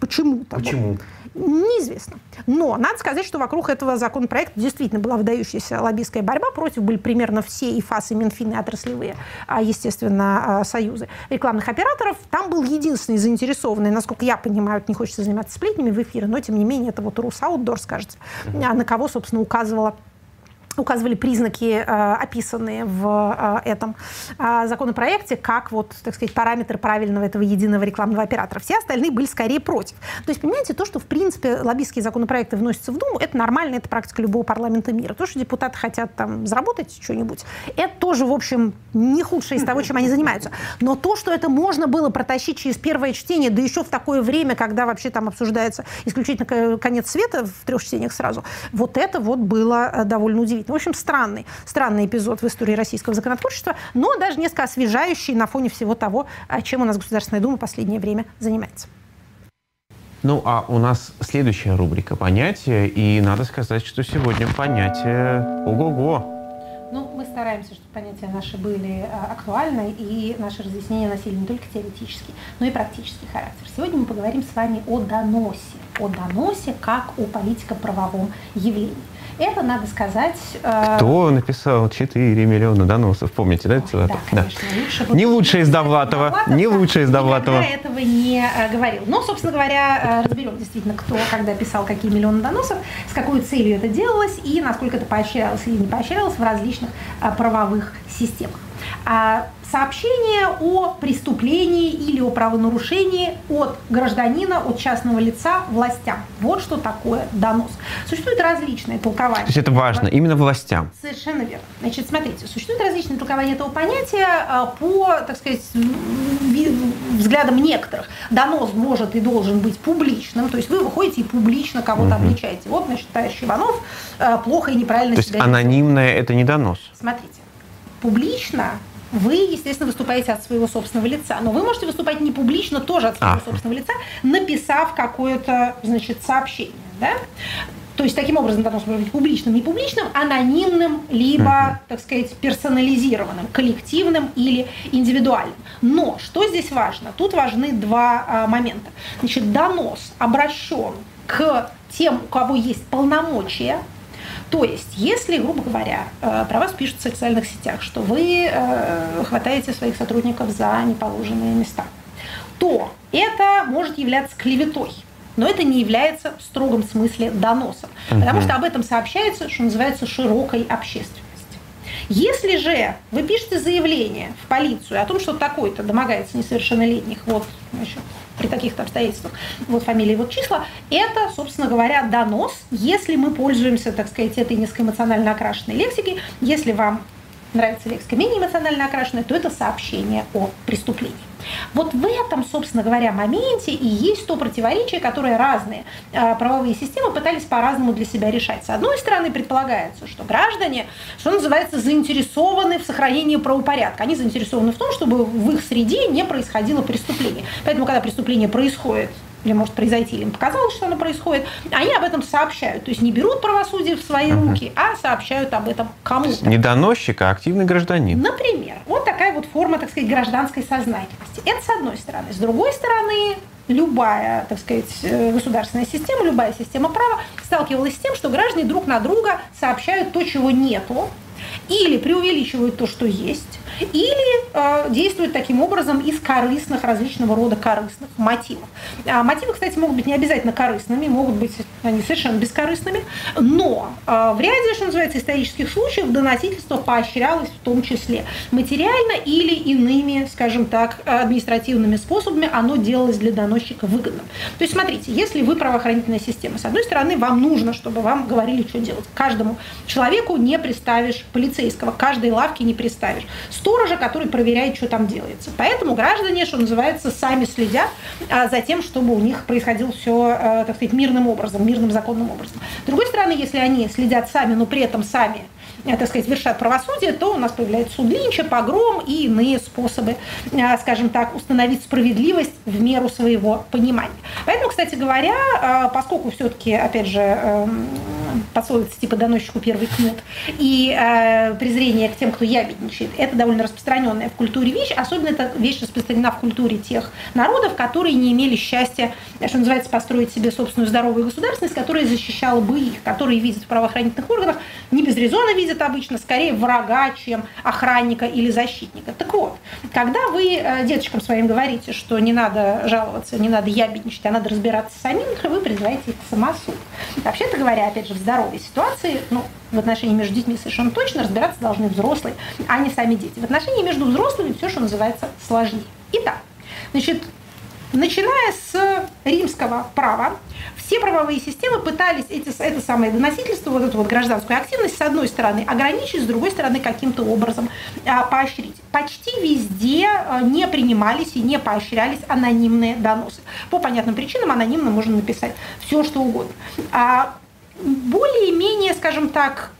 почему-то. Почему? Неизвестно. Но надо сказать, что вокруг этого законопроекта действительно была выдающаяся лоббистская борьба. Против были примерно все и ФАС, и Минфин, и отраслевые, а, естественно, а, союзы рекламных операторов. Там был единственный заинтересованный, насколько я понимаю, не хочется заниматься сплетнями в эфире, но тем не менее это вот Рус Аутдор, скажется, на кого, собственно, указывала указывали признаки, э, описанные в э, этом э, законопроекте, как вот, так сказать, параметры правильного этого единого рекламного оператора. Все остальные были скорее против. То есть, понимаете, то, что, в принципе, лоббистские законопроекты вносятся в Думу, это нормально, это практика любого парламента мира. То, что депутаты хотят там заработать что-нибудь, это тоже, в общем, не худшее из того, чем они занимаются. Но то, что это можно было протащить через первое чтение, да еще в такое время, когда вообще там обсуждается исключительно конец света в трех чтениях сразу, вот это вот было довольно удивительно. В общем, странный, странный эпизод в истории российского законотворчества, но даже несколько освежающий на фоне всего того, чем у нас Государственная Дума в последнее время занимается. Ну, а у нас следующая рубрика «Понятия», и надо сказать, что сегодня понятие ого-го. Ну, мы стараемся, чтобы понятия наши были а, актуальны, и наши разъяснения носили не только теоретический, но и практический характер. Сегодня мы поговорим с вами о доносе, о доносе как о политико-правовом явлении. Это, надо сказать... Э... Кто написал 4 миллиона доносов? Помните, да? Это да, конечно. Да. Лучше не лучше из Довлатова. Довлатов, не лучше из Довлатова. Никогда этого не э, говорил. Но, собственно говоря, э, разберем действительно, кто когда писал какие миллионы доносов, с какой целью это делалось и насколько это поощрялось или не поощрялось в различных э, правовых системах. А сообщение о преступлении или о правонарушении от гражданина, от частного лица властям. Вот что такое донос. Существуют различные толкования. То есть это важно, именно властям. Совершенно верно. Значит, смотрите, существуют различные толкования этого понятия а, по, так сказать, взглядам некоторых. Донос может и должен быть публичным, то есть вы выходите и публично кого-то угу. обличаете. Вот, значит, товарищ Иванов а, плохо и неправильно То есть анонимное – это не донос? Смотрите, публично вы, естественно, выступаете от своего собственного лица. Но вы можете выступать не публично, тоже от своего а. собственного лица, написав какое-то, значит, сообщение. Да? То есть таким образом должно быть публичным, не публичным, анонимным, либо, так сказать, персонализированным, коллективным или индивидуальным. Но что здесь важно? Тут важны два а, момента. Значит, донос обращен к тем, у кого есть полномочия то есть, если, грубо говоря, э, про вас пишут в социальных сетях, что вы э, хватаете своих сотрудников за неположенные места, то это может являться клеветой. Но это не является в строгом смысле доносом, потому что об этом сообщается, что называется, широкой общественностью. Если же вы пишете заявление в полицию о том, что такой-то домогается несовершеннолетних, вот, значит, при таких-то обстоятельствах, вот фамилии, вот числа, это, собственно говоря, донос, если мы пользуемся, так сказать, этой низкоэмоционально окрашенной лексикой, если вам нравится лексика менее эмоционально окрашенная, то это сообщение о преступлении. Вот в этом, собственно говоря, моменте и есть то противоречие, которое разные э, правовые системы пытались по-разному для себя решать. С одной стороны, предполагается, что граждане, что называется, заинтересованы в сохранении правопорядка. Они заинтересованы в том, чтобы в их среде не происходило преступление. Поэтому, когда преступление происходит или может произойти, им показалось, что оно происходит, они об этом сообщают. То есть не берут правосудие в свои руки, а сообщают об этом кому-то. Не доносчик, а активный гражданин. Например, вот такая вот форма, так сказать, гражданской сознательности. Это с одной стороны. С другой стороны, любая, так сказать, э, государственная система, любая система права сталкивалась с тем, что граждане друг на друга сообщают то, чего нету, или преувеличивают то, что есть, или э, действуют таким образом из корыстных, различного рода корыстных мотивов. А мотивы, кстати, могут быть не обязательно корыстными, могут быть они совершенно бескорыстными, но э, в ряде, что называется, исторических случаев доносительство поощрялось в том числе материально или иными, скажем так, административными способами оно делалось для доносчика выгодным. То есть, смотрите, если вы правоохранительная система, с одной стороны, вам нужно, чтобы вам говорили, что делать. Каждому человеку не приставишь полицейского, каждой лавке не приставишь сторожа, который проверяет, что там делается. Поэтому граждане, что называется, сами следят а, за тем, чтобы у них происходило все, а, так сказать, мирным образом, мирным законным образом. С другой стороны, если они следят сами, но при этом сами так сказать, вершат правосудие, то у нас появляется суд Линча, погром и иные способы, а, скажем так, установить справедливость в меру своего понимания. Поэтому, кстати говоря, поскольку все-таки, опять же, эм, пословица типа «доносчику первый кнут», и э, презрение к тем, кто ябедничает, это довольно распространенная в культуре вещь, особенно эта вещь распространена в культуре тех народов, которые не имели счастья, что называется, построить себе собственную здоровую государственность, которая защищала бы их, которые видят в правоохранительных органах, не без резона видят обычно, скорее врага, чем охранника или защитника. Так вот, когда вы э, деточкам своим говорите, что не надо жаловаться, не надо ябедничать, а надо разбираться самим, вы призываете их к самосуд. Вообще-то говоря, опять же, в здоровой ситуации, ну, в отношении между детьми совершенно точно разбираться должны взрослые, а не сами дети. В отношении между взрослыми все, что называется, сложнее. Итак, значит, начиная с римского права, все правовые системы пытались эти, это самое доносительство, вот эту вот гражданскую активность, с одной стороны, ограничить, с другой стороны, каким-то образом а, поощрить. Почти везде а, не принимались и не поощрялись анонимные доносы. По понятным причинам анонимно можно написать все, что угодно. А более-менее, скажем так,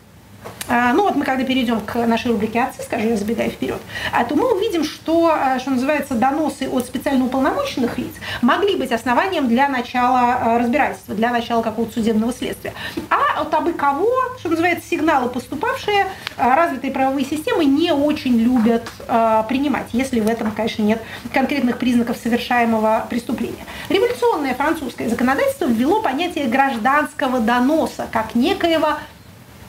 ну вот мы когда перейдем к нашей рубрике «Отцы», скажу я, забегая вперед, а, то мы увидим, что, а, что называется, доносы от специально уполномоченных лиц могли быть основанием для начала разбирательства, для начала какого-то судебного следствия. А от абы кого, что называется, сигналы, поступавшие, развитые правовые системы не очень любят принимать, если в этом, конечно, нет конкретных признаков совершаемого преступления. Революционное французское законодательство ввело понятие гражданского доноса как некоего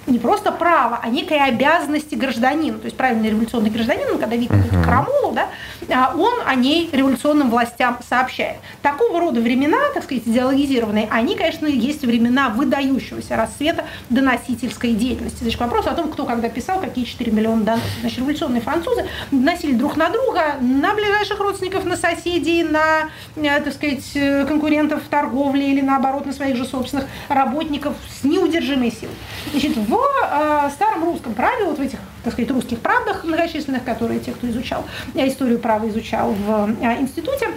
не просто право, а некая обязанности гражданина. То есть правильный революционный гражданин, когда видит uh-huh. крамолу, да, а он о ней революционным властям сообщает. Такого рода времена, так сказать, идеологизированные, они, конечно, есть времена выдающегося рассвета доносительской деятельности. Значит, вопрос о том, кто когда писал, какие 4 миллиона доносов. Значит, революционные французы доносили друг на друга, на ближайших родственников, на соседей, на, э, так сказать, э, конкурентов в торговле или наоборот на своих же собственных работников с неудержимой силой. Значит, в э, старом русском праве, вот в этих, так сказать, русских правдах многочисленных, которые те, кто изучал э, историю права, изучал в э, институте,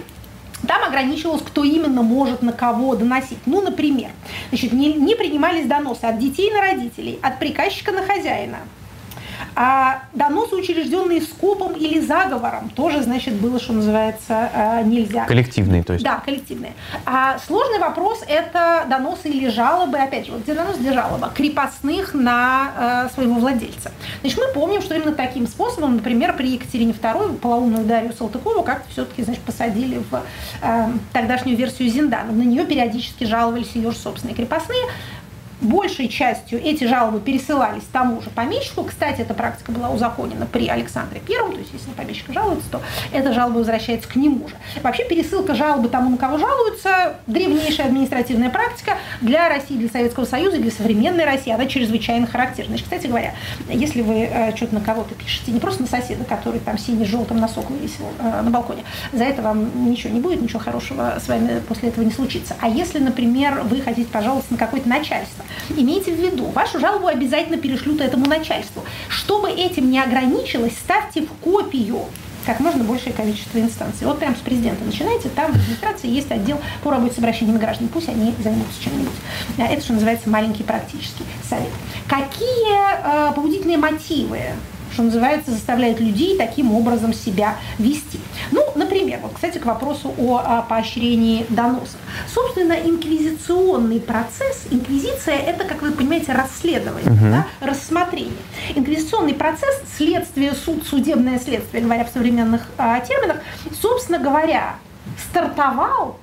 там ограничивалось, кто именно может на кого доносить. Ну, например, значит, не, не принимались доносы от детей на родителей, от приказчика на хозяина, а доносы, учрежденные скопом или заговором, тоже, значит, было, что называется, э, нельзя. Коллективные, то есть? Да, коллективные. А сложный вопрос – это доносы или жалобы, опять же, вот где донос, где жалоба, крепостных на э, своего владельца. Значит, мы помним, что именно таким способом, например, при Екатерине II полоумную Дарью Салтыкову как-то все-таки, значит, посадили в э, тогдашнюю версию Зиндана. На нее периодически жаловались ее же собственные крепостные большей частью эти жалобы пересылались тому же помещику. Кстати, эта практика была узаконена при Александре Первом, то есть если помещик жалуется, то эта жалоба возвращается к нему же. Вообще пересылка жалобы тому, на кого жалуются, древнейшая административная практика для России, для Советского Союза, для современной России, она чрезвычайно характерна. Значит, кстати говоря, если вы э, что-то на кого-то пишете, не просто на соседа, который там синий-желтым носок вывесил э, на балконе, за это вам ничего не будет, ничего хорошего с вами после этого не случится. А если, например, вы хотите пожаловаться на какое-то начальство, Имейте в виду, вашу жалобу обязательно перешлют этому начальству. Чтобы этим не ограничилось, ставьте в копию как можно большее количество инстанций. Вот прямо с президента начинайте, там в администрации есть отдел по работе с обращениями граждан, пусть они займутся чем-нибудь. Это, что называется, маленький практический совет. Какие э, побудительные мотивы что называется, заставляет людей таким образом себя вести. Ну, например, вот, кстати, к вопросу о, о поощрении доносов. Собственно, инквизиционный процесс, инквизиция – это, как вы понимаете, расследование, угу. да, рассмотрение. Инквизиционный процесс, следствие, суд, судебное следствие, говоря в современных а, терминах, собственно говоря, стартовал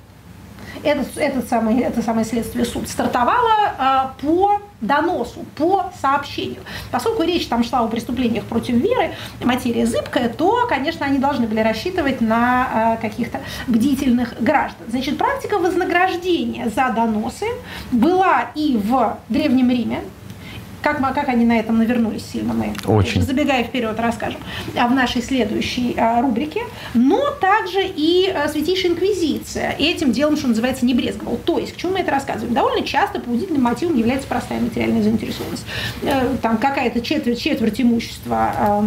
этот, этот самый, это самое следствие суд стартовало а, по доносу, по сообщению. Поскольку речь там шла о преступлениях против веры, материя зыбкая, то, конечно, они должны были рассчитывать на а, каких-то бдительных граждан. Значит, практика вознаграждения за доносы была и в Древнем Риме, как, как они на этом навернулись сильно, мы, Очень. забегая вперед, расскажем а, в нашей следующей а, рубрике. Но также и а, Святейшая Инквизиция этим делом, что называется, не брезговал. То есть, к чему мы это рассказываем? Довольно часто побудительным мотивом является простая материальная заинтересованность. Э, там какая-то четверть, четверть имущества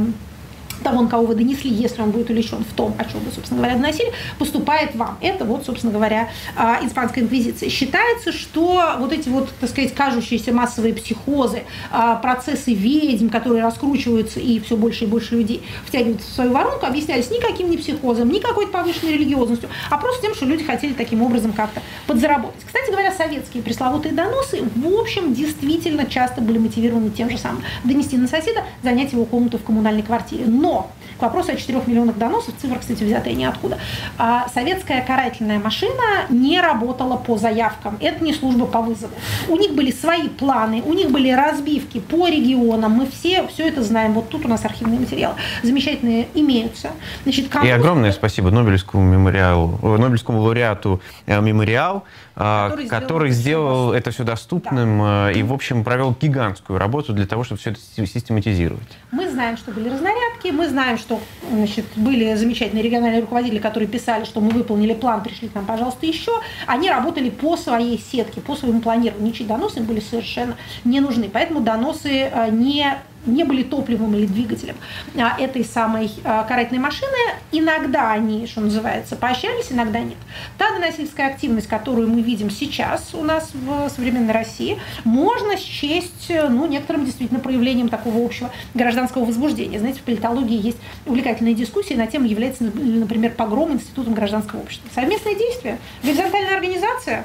того, на кого вы донесли, если он будет увлечен в том, о чем вы, собственно говоря, доносили, поступает вам. Это вот, собственно говоря, а, испанская инквизиция. Считается, что вот эти вот, так сказать, кажущиеся массовые психозы, а, процессы ведьм, которые раскручиваются и все больше и больше людей втягивают в свою воронку, объяснялись никаким не психозом, ни какой-то повышенной религиозностью, а просто тем, что люди хотели таким образом как-то подзаработать. Кстати говоря, советские пресловутые доносы, в общем, действительно часто были мотивированы тем же самым. Донести на соседа, занять его комнату в коммунальной квартире. Но foca. К вопросу о 4 миллионах доносов, цифра, кстати, взятая ниоткуда. А советская карательная машина не работала по заявкам. Это не служба по вызову. У них были свои планы, у них были разбивки по регионам. Мы все все это знаем. Вот тут у нас архивные материалы замечательные имеются. Значит, кому... И огромное спасибо Нобелевскому мемориалу, э, Нобелевскому лауреату э, мемориал, а, который, который сделал, это все доступным да. Э, и, в общем, провел гигантскую работу для того, чтобы все это систематизировать. Мы знаем, что были разнарядки, мы знаем, что значит, были замечательные региональные руководители, которые писали, что мы выполнили план, пришли к нам, пожалуйста, еще. Они работали по своей сетке, по своему планированию. Ничьи доносы были совершенно не нужны. Поэтому доносы э, не не были топливом или двигателем а, этой самой а, карательной машины. Иногда они, что называется, поощрялись, иногда нет. Та доносительская активность, которую мы видим сейчас у нас в современной России, можно счесть ну, некоторым действительно проявлением такого общего гражданского возбуждения. Знаете, в политологии есть увлекательные дискуссии на тему, является, например, погром институтом гражданского общества. Совместное действие, горизонтальная организация,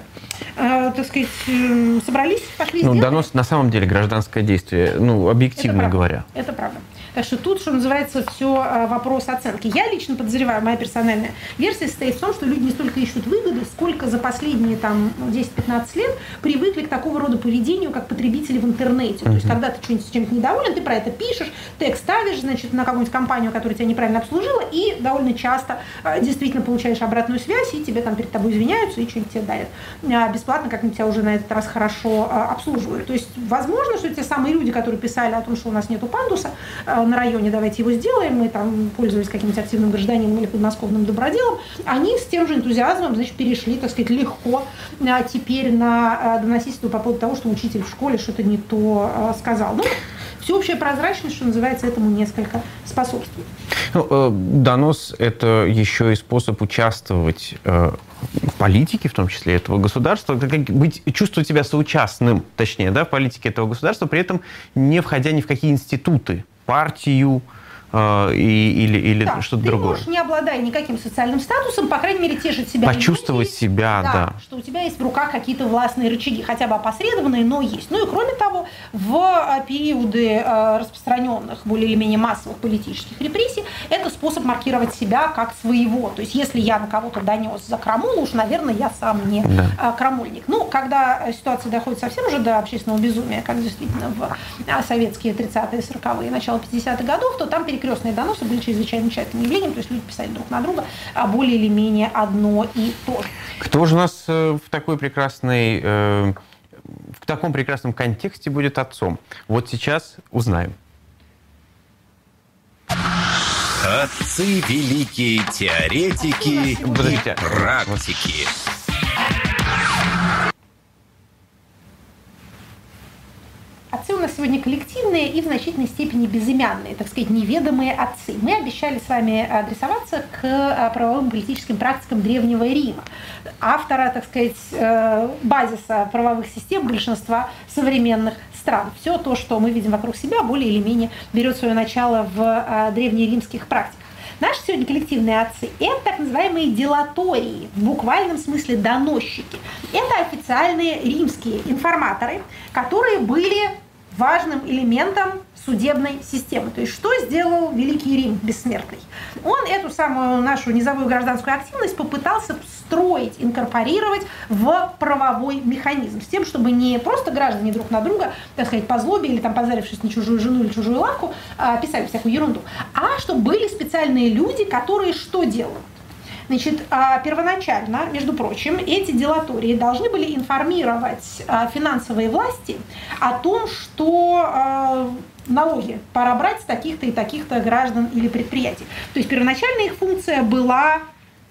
э, так сказать, э, собрались, пошли Ну, донос на самом деле гражданское действие, ну, объективно говоря. Это правда. Так что тут, что называется, все а, вопрос оценки. Я лично подозреваю, моя персональная версия состоит в том, что люди не столько ищут выгоды, сколько за последние там 10-15 ну, лет привыкли к такого рода поведению, как потребители в интернете. То есть, когда ты что-нибудь с чем-то недоволен, ты про это пишешь, текст ставишь, значит, на какую-нибудь компанию, которая тебя неправильно обслужила, и довольно часто а, действительно получаешь обратную связь, и тебе там перед тобой извиняются, и что-нибудь тебе дарят а, бесплатно, как они тебя уже на этот раз хорошо обслуживают. То есть, возможно, что те самые люди, которые писали о том, что у нас нету пандуса, на районе, давайте его сделаем, мы там пользовались каким-нибудь активным гражданином или подмосковным доброделом, они с тем же энтузиазмом, значит, перешли, так сказать, легко а теперь на а, доносительство по поводу того, что учитель в школе что-то не то а, сказал. Ну, всеобщая прозрачность, что называется, этому несколько способствует. Ну, э, донос – это еще и способ участвовать э, в политике, в том числе этого государства, как быть, чувствовать себя соучастным, точнее, да, в политике этого государства, при этом не входя ни в какие институты партию, э, и, или, или да, что-то другое. Ты можешь, не обладая никаким социальным статусом, по крайней мере, тешить себя. Почувствовать есть, себя, да, да. Что у тебя есть в руках какие-то властные рычаги, хотя бы опосредованные, но есть. Ну и кроме того, в э, периоды э, распространенных, более или менее массовых политических репрессий, это способ маркировать себя как своего. То есть если я на кого-то донес за крамолу, уж, наверное, я сам не да. крамольник. Ну, когда ситуация доходит совсем уже до общественного безумия, как действительно в советские 30-е, 40-е, начало 50-х годов, то там перекрестные доносы были чрезвычайно тщательным явлением, то есть люди писали друг на друга а более или менее одно и то же. Кто же у нас э, в такой прекрасной э, в таком прекрасном контексте будет отцом? Вот сейчас узнаем. Отцы великие теоретики Подождите. и практики. Отцы у нас сегодня коллективные и в значительной степени безымянные, так сказать, неведомые отцы. Мы обещали с вами адресоваться к а, правовым политическим практикам Древнего Рима, автора, так сказать, э, базиса правовых систем большинства современных стран. Все то, что мы видим вокруг себя, более или менее берет свое начало в а, древнеримских практиках. Наши сегодня коллективные отцы – это так называемые делатории, в буквальном смысле доносчики. Это официальные римские информаторы, которые были важным элементом судебной системы. То есть что сделал Великий Рим бессмертный? Он эту самую нашу низовую гражданскую активность попытался встроить, инкорпорировать в правовой механизм, с тем, чтобы не просто граждане друг на друга, так сказать, по злобе или там позарившись на чужую жену или чужую лавку, а, писали всякую ерунду, а чтобы были специальные люди, которые что делают? Значит, а, первоначально, между прочим, эти делатории должны были информировать а, финансовые власти о том, что налоги пора брать с таких-то и таких-то граждан или предприятий. То есть первоначальная их функция была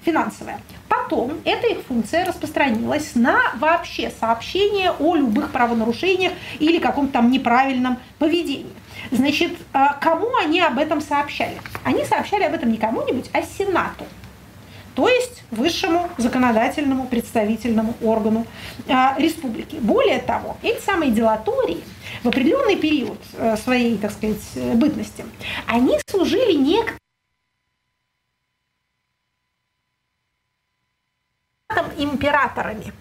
финансовая. потом эта их функция распространилась на вообще сообщение о любых правонарушениях или каком-то там неправильном поведении. Значит, а, кому они об этом сообщали? Они сообщали об этом не кому-нибудь, а Сенату то есть высшему законодательному представительному органу э, республики. Более того, эти самые делатории в определенный период э, своей, так сказать, бытности, они служили некоторым императорами.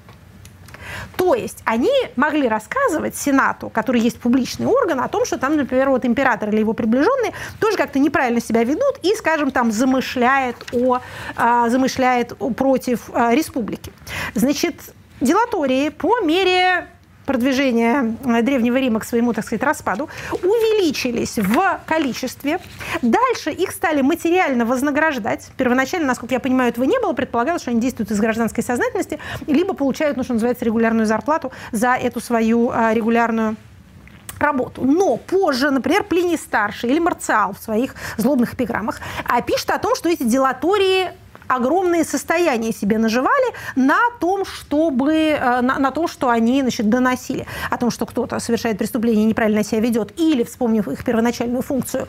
То есть они могли рассказывать Сенату, который есть публичный орган, о том, что там, например, вот император или его приближенные тоже как-то неправильно себя ведут и, скажем, там замышляет, о, а, замышляет против а, республики. Значит, делатории по мере продвижения э, Древнего Рима к своему, так сказать, распаду, увеличились в количестве. Дальше их стали материально вознаграждать. Первоначально, насколько я понимаю, этого не было. Предполагалось, что они действуют из гражданской сознательности, либо получают, ну, что называется, регулярную зарплату за эту свою а, регулярную работу. Но позже, например, Плиний Старший или Марциал в своих злобных эпиграммах а, пишет о том, что эти делатории огромные состояния себе наживали на том, чтобы, э, на, на том, что они значит, доносили. О том, что кто-то совершает преступление, неправильно себя ведет, или, вспомнив их первоначальную функцию,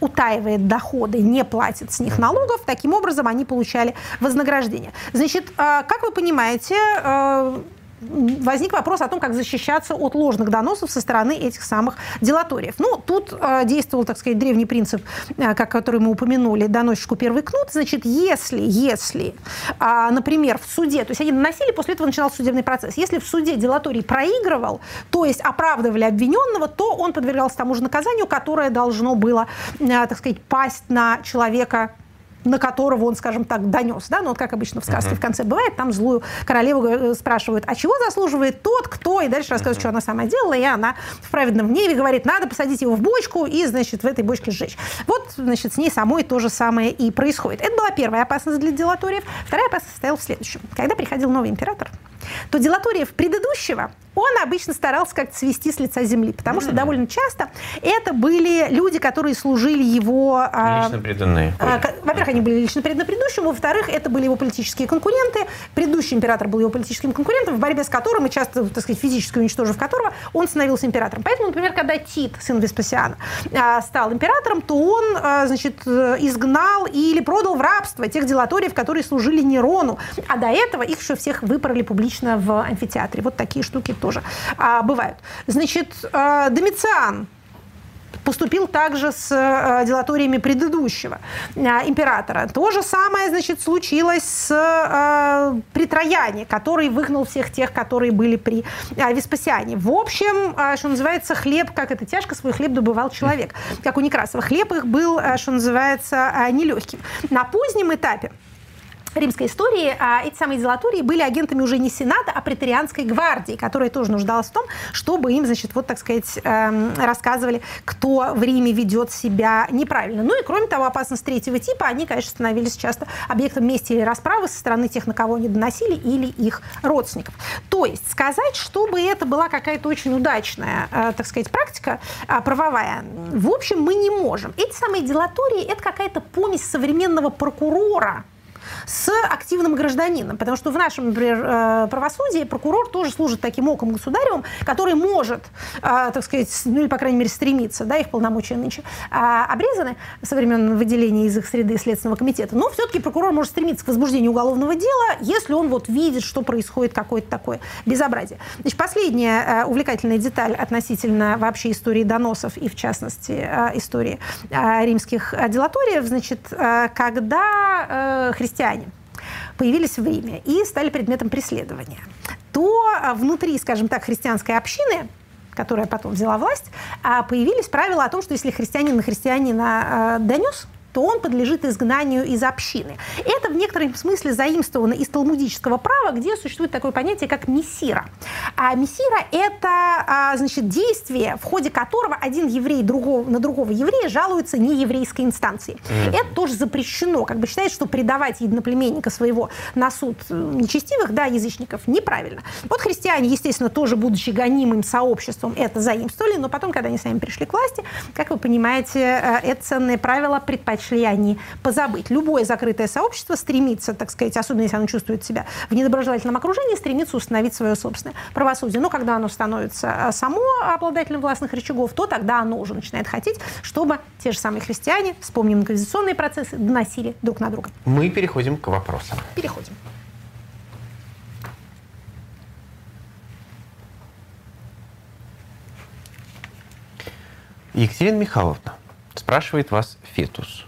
утаивает доходы, не платит с них налогов, таким образом они получали вознаграждение. Значит, э, как вы понимаете, э, возник вопрос о том, как защищаться от ложных доносов со стороны этих самых делаториев. Ну, тут э, действовал, так сказать, древний принцип, э, как, который мы упомянули, доносчику первый кнут. Значит, если, если, э, например, в суде, то есть они доносили, после этого начинался судебный процесс. Если в суде делаторий проигрывал, то есть оправдывали обвиненного, то он подвергался тому же наказанию, которое должно было, э, так сказать, пасть на человека на которого он, скажем так, донес. Да? Ну, вот как обычно в сказке uh-huh. в конце бывает, там злую королеву э, спрашивают, а чего заслуживает тот, кто, и дальше рассказывает, uh-huh. что она сама делала, и она в праведном гневе говорит, надо посадить его в бочку и, значит, в этой бочке сжечь. Вот, значит, с ней самой то же самое и происходит. Это была первая опасность для делаториев. Вторая опасность состояла в следующем. Когда приходил новый император, то делаториев предыдущего он обычно старался как-то свести с лица земли, потому что довольно часто это были люди, которые служили его... А, лично преданные. А, во-первых, они были лично преданы предыдущему, во-вторых, это были его политические конкуренты. Предыдущий император был его политическим конкурентом, в борьбе с которым, и часто, так сказать, физически уничтожив которого, он становился императором. Поэтому, например, когда Тит, сын Веспасиана, а, стал императором, то он, значит, изгнал или продал в рабство тех делаториев, которые служили Нерону. А до этого их еще всех выпороли публично в амфитеатре. Вот такие штуки тоже а, бывают. Значит, а, Домициан поступил также с э, делаториями предыдущего э, императора. То же самое, значит, случилось с э, при Трояне, который выгнал всех тех, которые были при э, Веспасиане. В общем, э, что называется, хлеб, как это тяжко, свой хлеб добывал человек. Как у Некрасова. Хлеб их был, э, что называется, э, нелегким. На позднем этапе римской истории а эти самые золотурии были агентами уже не Сената, а преторианской гвардии, которая тоже нуждалась в том, чтобы им, значит, вот, так сказать, эм, рассказывали, кто в Риме ведет себя неправильно. Ну и, кроме того, опасность третьего типа, они, конечно, становились часто объектом мести или расправы со стороны тех, на кого они доносили, или их родственников. То есть сказать, чтобы это была какая-то очень удачная, э, так сказать, практика э, правовая, в общем, мы не можем. Эти самые делатории – это какая-то помесь современного прокурора, с активным гражданином. Потому что в нашем, например, э, правосудии прокурор тоже служит таким оком государевым, который может, э, так сказать, ну или, по крайней мере, стремиться, да, их полномочия нынче а, обрезаны со времен выделения из их среды Следственного комитета. Но все-таки прокурор может стремиться к возбуждению уголовного дела, если он вот видит, что происходит какое-то такое безобразие. Значит, последняя э, увлекательная деталь относительно вообще истории доносов и, в частности, истории римских делаториев, значит, когда христиане появились в Риме и стали предметом преследования, то а, внутри, скажем так, христианской общины которая потом взяла власть, а, появились правила о том, что если христианин на христианина а, донес то он подлежит изгнанию из общины. Это в некотором смысле заимствовано из талмудического права, где существует такое понятие, как мессира. А мессира – это а, значит, действие, в ходе которого один еврей другого, на другого еврея жалуется нееврейской инстанции. Mm. Это тоже запрещено. Как бы считается, что предавать единоплеменника своего на суд нечестивых, да, язычников, неправильно. Вот христиане, естественно, тоже, будучи гонимым сообществом, это заимствовали, но потом, когда они сами пришли к власти, как вы понимаете, э, это ценное правило предпочли предпочли они позабыть. Любое закрытое сообщество стремится, так сказать, особенно если оно чувствует себя в недоброжелательном окружении, стремится установить свое собственное правосудие. Но когда оно становится а, само обладателем властных рычагов, то тогда оно уже начинает хотеть, чтобы те же самые христиане, вспомним инквизиционные процессы, доносили друг на друга. Мы переходим к вопросам. Переходим. Екатерина Михайловна, спрашивает вас Фетус.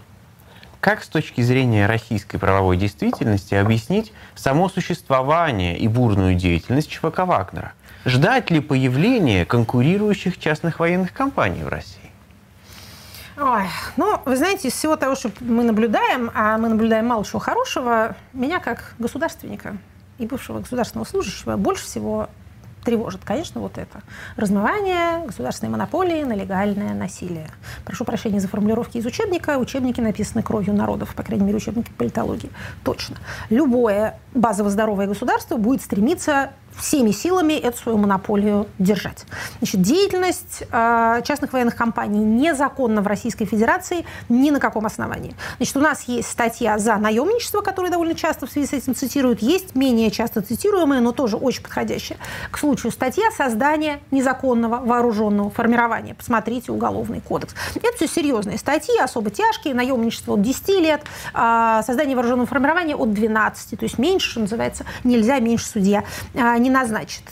Как с точки зрения российской правовой действительности объяснить само существование и бурную деятельность ЧВК «Вагнера»? Ждать ли появления конкурирующих частных военных компаний в России? Ой, ну, вы знаете, из всего того, что мы наблюдаем, а мы наблюдаем мало чего хорошего, меня как государственника и бывшего государственного служащего больше всего тревожит, конечно, вот это. Размывание государственной монополии на легальное насилие. Прошу прощения за формулировки из учебника. Учебники написаны кровью народов, по крайней мере, учебники политологии. Точно. Любое базово здоровое государство будет стремиться всеми силами эту свою монополию держать. Значит, деятельность э, частных военных компаний незаконна в Российской Федерации ни на каком основании. Значит, у нас есть статья за наемничество, которую довольно часто в связи с этим цитируют. Есть менее часто цитируемая, но тоже очень подходящая к случаю статья создания незаконного вооруженного формирования. Посмотрите Уголовный кодекс. Это все серьезные статьи, особо тяжкие. Наемничество от 10 лет, э, создание вооруженного формирования от 12. То есть меньше, что называется, нельзя, меньше судья э, не назначит.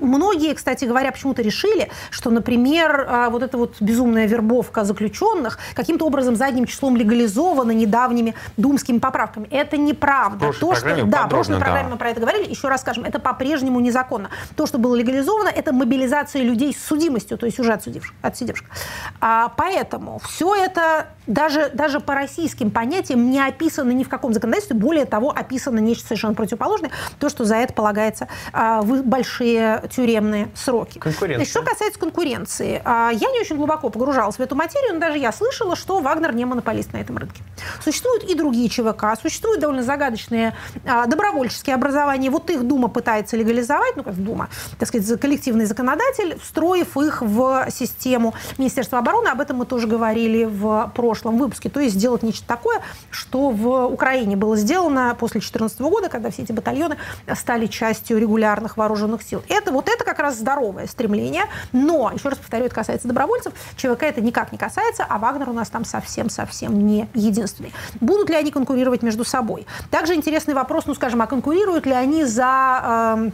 Многие, кстати говоря, почему-то решили, что, например, а, вот эта вот безумная вербовка заключенных каким-то образом задним числом легализована недавними думскими поправками. Это неправда. В То, что, да, в прошлой да. программе мы про это говорили. Еще раз скажем, это по-прежнему незаконно. То, что было легализовано, это мобилизация людей с судимостью, то есть уже отсудивших. отсидевших. А, поэтому все это даже, даже по российским понятиям не описано ни в каком законодательстве. Более того, описано нечто совершенно противоположное. То, что за это полагается а, в большие тюремные сроки. Конкуренция. Что касается конкуренции, а, я не очень глубоко погружалась в эту материю, но даже я слышала, что Вагнер не монополист на этом рынке. Существуют и другие ЧВК, существуют довольно загадочные а, добровольческие образования. Вот их Дума пытается легализовать, ну как Дума, так сказать, коллективный законодатель, встроив их в систему Министерства обороны. Об этом мы тоже говорили в прошлом выпуске. То есть сделать нечто такое, что в Украине было сделано после 2014 года, когда все эти батальоны стали частью регулярных вооруженных сил. Это вот это как раз здоровое стремление. Но, еще раз повторю, это касается добровольцев. ЧВК это никак не касается, а Вагнер у нас там совсем-совсем не единственный. Будут ли они конкурировать между собой? Также интересный вопрос, ну, скажем, а конкурируют ли они за э,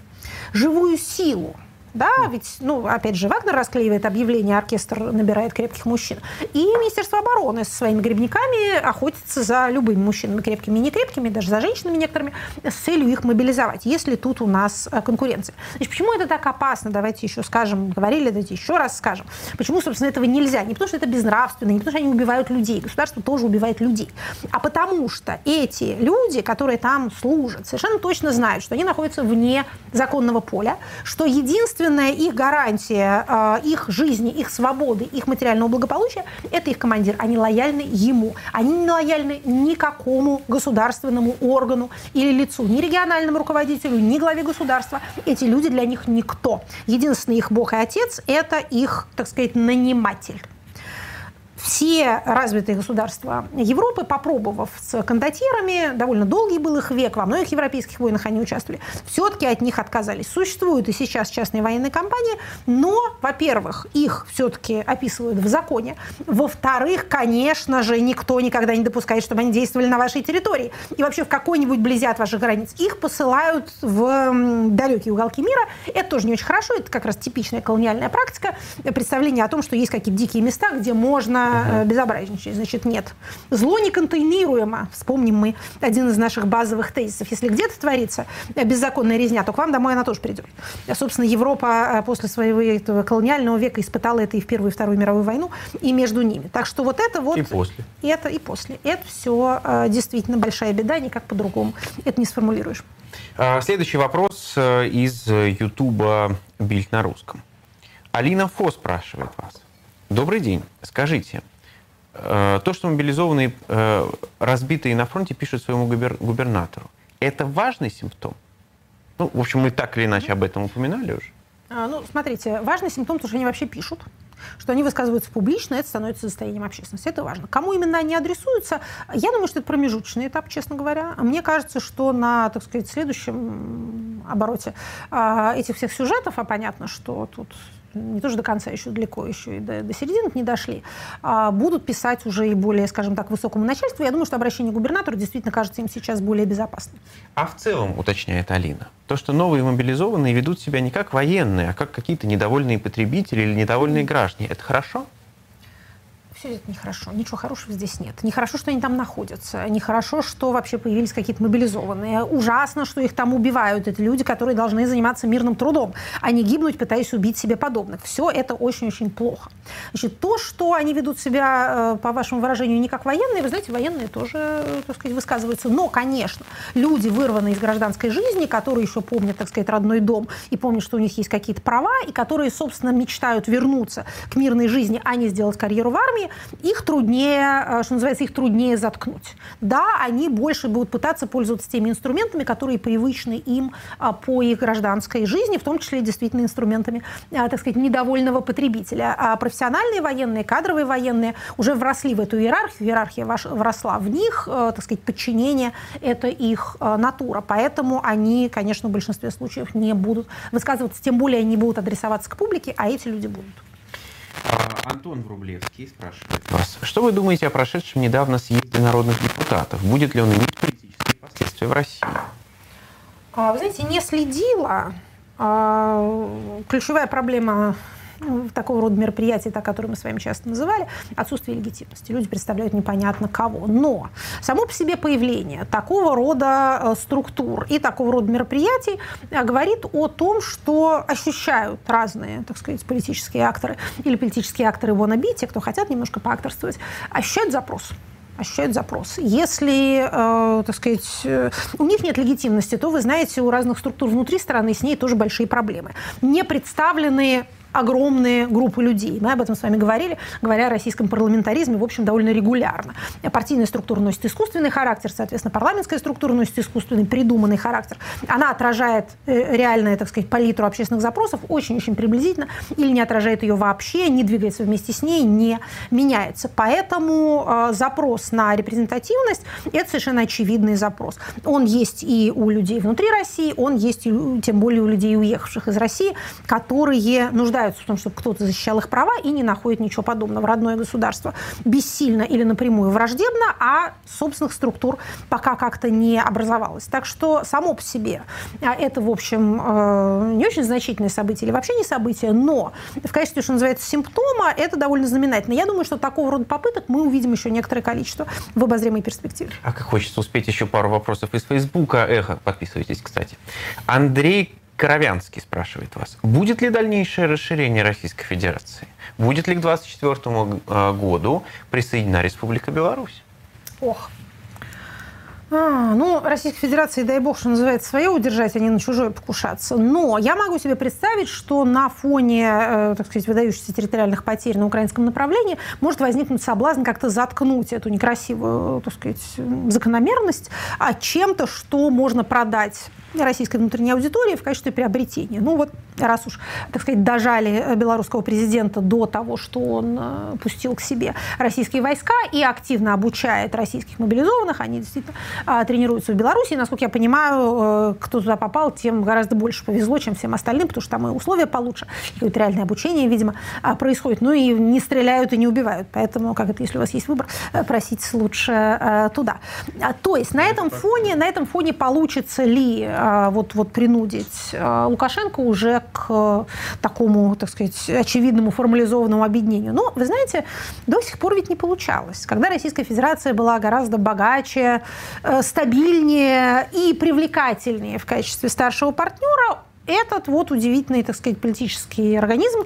живую силу? Да, ведь, ну, опять же, Вагнер расклеивает объявление, оркестр набирает крепких мужчин. И Министерство обороны со своими грибниками охотится за любыми мужчинами, крепкими и некрепкими, даже за женщинами некоторыми, с целью их мобилизовать, если тут у нас э, конкуренция. Значит, почему это так опасно? Давайте еще скажем, говорили, давайте еще раз скажем. Почему, собственно, этого нельзя? Не потому, что это безнравственно, не потому, что они убивают людей. Государство тоже убивает людей. А потому что эти люди, которые там служат, совершенно точно знают, что они находятся вне законного поля, что единственное единственная их гарантия э, их жизни, их свободы, их материального благополучия – это их командир. Они лояльны ему. Они не лояльны никакому государственному органу или лицу, ни региональному руководителю, ни главе государства. Эти люди для них никто. Единственный их бог и отец – это их, так сказать, наниматель все развитые государства Европы, попробовав с кондотьерами, довольно долгий был их век, во многих европейских войнах они участвовали, все-таки от них отказались. Существуют и сейчас частные военные компании, но, во-первых, их все-таки описывают в законе, во-вторых, конечно же, никто никогда не допускает, чтобы они действовали на вашей территории и вообще в какой-нибудь близи от ваших границ. Их посылают в далекие уголки мира. Это тоже не очень хорошо, это как раз типичная колониальная практика, представление о том, что есть какие-то дикие места, где можно uh-huh. безобразничать. Значит, нет. Зло неконтейнируемо. Вспомним мы один из наших базовых тезисов. Если где-то творится беззаконная резня, то к вам домой она тоже придет. Собственно, Европа э, после своего этого колониального века испытала это и в Первую, и Вторую мировую войну, и между ними. Так что вот это вот... И после. Это и после. Это все действительно большая беда, никак по-другому. Это не сформулируешь. А, следующий вопрос из Ютуба «Бильд на русском». Алина Фо спрашивает вас. Добрый день. Скажите, э, то, что мобилизованные э, разбитые на фронте пишут своему губернатору, это важный симптом? Ну, в общем, мы так или иначе об этом упоминали уже. А, ну, смотрите, важный симптом, то, что они вообще пишут. что они высказываются публично, это становится состоянием общественности. Это важно. Кому именно они адресуются, я думаю, что это промежуточный этап, честно говоря. Мне кажется, что на, так сказать, следующем обороте а, этих всех сюжетов, а понятно, что тут не тоже до конца еще далеко, еще и до, до середины не дошли, а будут писать уже и более, скажем так, высокому начальству. Я думаю, что обращение к губернатору действительно кажется им сейчас более безопасным. А в целом, уточняет Алина, то, что новые мобилизованные ведут себя не как военные, а как какие-то недовольные потребители или недовольные граждане, это хорошо? Все это нехорошо. Ничего хорошего здесь нет. Нехорошо, что они там находятся. Нехорошо, что вообще появились какие-то мобилизованные. Ужасно, что их там убивают. Это люди, которые должны заниматься мирным трудом, а не гибнуть, пытаясь убить себе подобных. Все это очень-очень плохо. Значит, то, что они ведут себя, э, по вашему выражению, не как военные, вы знаете, военные тоже, так сказать, высказываются. Но, конечно, люди, вырванные из гражданской жизни, которые еще помнят, так сказать, родной дом и помнят, что у них есть какие-то права, и которые, собственно, мечтают вернуться к мирной жизни, а не сделать карьеру в армии, их труднее, э, что называется, их труднее заткнуть. Да, они больше будут пытаться пользоваться теми инструментами, которые привычны им а, по их гражданской жизни, в том числе действительно инструментами, а, так сказать, недовольного потребителя. А профессиональные военные, кадровые военные уже вросли в эту иерархию, иерархия вросла в них, э, так сказать, подчинение – это их э, натура. Поэтому они, конечно, в большинстве случаев не будут высказываться, тем более они будут адресоваться к публике, а эти люди будут. А, Антон Врублевский спрашивает вас, что вы думаете о прошедшем недавно съезде народных депутатов? Будет ли он иметь политические последствия в России? А, вы знаете, не следила. А, ключевая проблема такого рода мероприятий, так, которые мы с вами часто называли, отсутствие легитимности. Люди представляют непонятно кого. Но само по себе появление такого рода э, структур и такого рода мероприятий э, говорит о том, что ощущают разные, так сказать, политические акторы или политические акторы wannabe, те, кто хотят немножко поакторствовать, ощущают запрос ощущают запрос. Если, э, так сказать, э, у них нет легитимности, то вы знаете, у разных структур внутри страны с ней тоже большие проблемы. Не представленные огромные группы людей. Мы об этом с вами говорили, говоря о российском парламентаризме, в общем, довольно регулярно. Партийная структура носит искусственный характер, соответственно, парламентская структура носит искусственный, придуманный характер. Она отражает э, реальную, так сказать, палитру общественных запросов очень-очень приблизительно или не отражает ее вообще, не двигается вместе с ней, не меняется. Поэтому э, запрос на репрезентативность – это совершенно очевидный запрос. Он есть и у людей внутри России, он есть и, тем более у людей, уехавших из России, которые нуждаются нуждаются в том, чтобы кто-то защищал их права и не находят ничего подобного. Родное государство бессильно или напрямую враждебно, а собственных структур пока как-то не образовалось. Так что само по себе а, это, в общем, э, не очень значительное событие или вообще не событие, но в качестве, что называется, симптома это довольно знаменательно. Я думаю, что такого рода попыток мы увидим еще некоторое количество в обозримой перспективе. А как хочется успеть еще пару вопросов из Фейсбука. Эхо, подписывайтесь, кстати. Андрей Коровянский спрашивает вас, будет ли дальнейшее расширение Российской Федерации? Будет ли к 2024 э, году присоединена Республика Беларусь? Ох, а, ну, Российской Федерации, дай бог, что называется, свое удержать, а не на чужое покушаться. Но я могу себе представить, что на фоне, э, так сказать, выдающихся территориальных потерь на украинском направлении может возникнуть соблазн как-то заткнуть эту некрасивую, так сказать, закономерность а чем-то, что можно продать российской внутренней аудитории в качестве приобретения. Ну вот, раз уж, так сказать, дожали белорусского президента до того, что он э, пустил к себе российские войска и активно обучает российских мобилизованных, они действительно э, тренируются в Беларуси. И, насколько я понимаю, э, кто туда попал, тем гораздо больше повезло, чем всем остальным, потому что там и условия получше, какое-то реальное обучение, видимо, э, происходит. Ну и не стреляют и не убивают. Поэтому, как это, если у вас есть выбор, э, просить лучше э, туда. А, то есть на этом фоне, на этом фоне получится ли э, а, вот, вот принудить а, Лукашенко уже к такому, так сказать, очевидному формализованному объединению. Но, вы знаете, до сих пор ведь не получалось. Когда Российская Федерация была гораздо богаче, э, стабильнее и привлекательнее в качестве старшего партнера, этот вот удивительный, так сказать, политический организм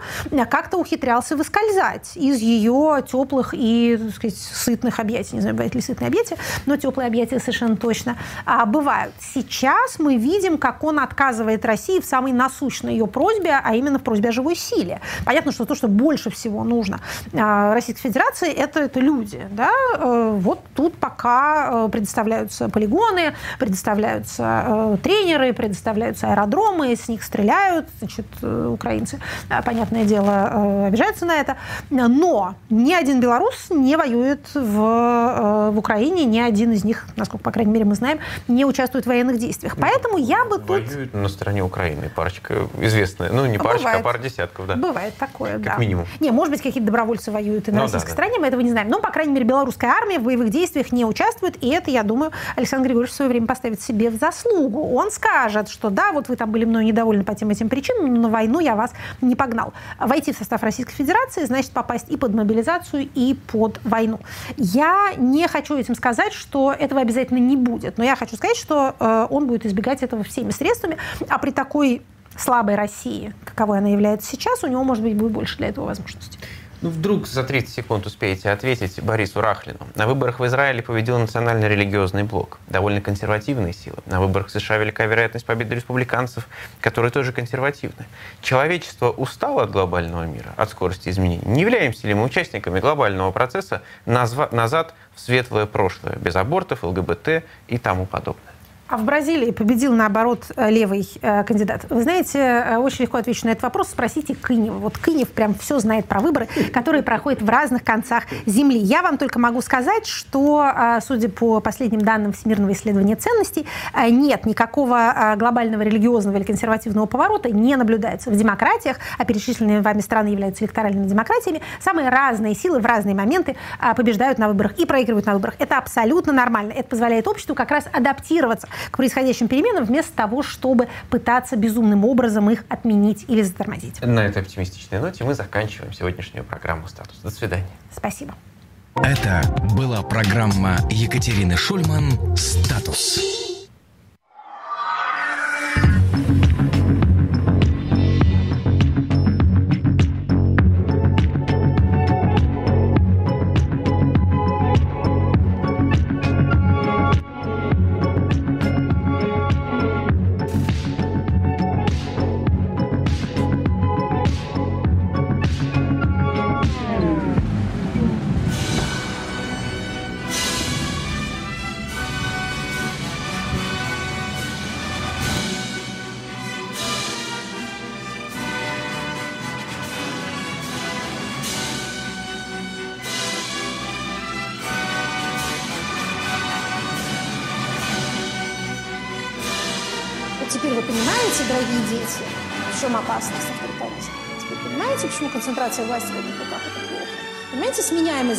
как-то ухитрялся выскользать из ее теплых и, так сказать, сытных объятий. Не знаю, бывают ли сытные объятия, но теплые объятия совершенно точно а, бывают. Сейчас мы видим, как он отказывает России в самой насущной ее просьбе, а именно в просьбе о живой силе. Понятно, что то, что больше всего нужно а, Российской Федерации, это, это люди. Да? Э, вот тут пока э, предоставляются полигоны, предоставляются э, тренеры, предоставляются аэродромы, с них стреляют, значит, э, украинцы, э, понятное дело, обижаются на это. Но ни один белорус не воюет в, в Украине, ни один из них, насколько, по крайней мере, мы знаем, не участвует в военных действиях. Ну, Поэтому я бы тут... Воюют на стороне Украины парочка известная. Ну, не парочка, а Бывает. а пара десятков, да. Бывает такое, как да. Как минимум. Не, может быть, какие-то добровольцы воюют и на ну, российской да, стороне, да. мы этого не знаем. Но, по крайней мере, белорусская армия в боевых действиях не участвует, и это, я думаю, Александр Григорьевич в свое время поставит себе в заслугу. Он скажет, что да, вот вы там были мной недовольны по тем этим причинам, но на войну я вас не погнал. Войти в состав Российской Федерации значит попасть и под мобилизацию, и под войну. Я не хочу этим сказать, что этого обязательно не будет, но я хочу сказать, что э, он будет избегать этого всеми средствами, а при такой слабой России, каковой она является сейчас, у него, может быть, будет больше для этого возможностей. Ну, вдруг за 30 секунд успеете ответить Борису Рахлину. На выборах в Израиле победил национально-религиозный блок. Довольно консервативные силы. На выборах в США велика вероятность победы республиканцев, которые тоже консервативны. Человечество устало от глобального мира, от скорости изменений. Не являемся ли мы участниками глобального процесса назад в светлое прошлое, без абортов, ЛГБТ и тому подобное? А в Бразилии победил, наоборот, э, левый э, кандидат. Вы знаете, э, очень легко отвечу на этот вопрос. Спросите Кынева. Вот Кынев прям все знает про выборы, которые проходят в разных концах Земли. Я вам только могу сказать, что, э, судя по последним данным Всемирного исследования ценностей, нет никакого глобального религиозного или консервативного поворота не наблюдается. В демократиях, а перечисленные вами страны являются электоральными демократиями, самые разные силы в разные моменты побеждают на выборах и проигрывают на выборах. Это абсолютно нормально. Это позволяет обществу как раз адаптироваться к происходящим переменам, вместо того, чтобы пытаться безумным образом их отменить или затормозить. На этой оптимистичной ноте мы заканчиваем сегодняшнюю программу «Статус». До свидания. Спасибо. Это была программа Екатерины Шульман «Статус».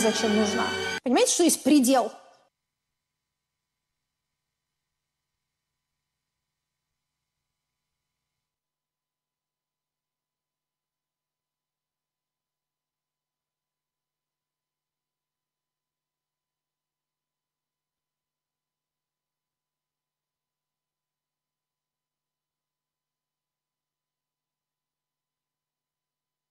Зачем нужна? Понимаете, что есть предел?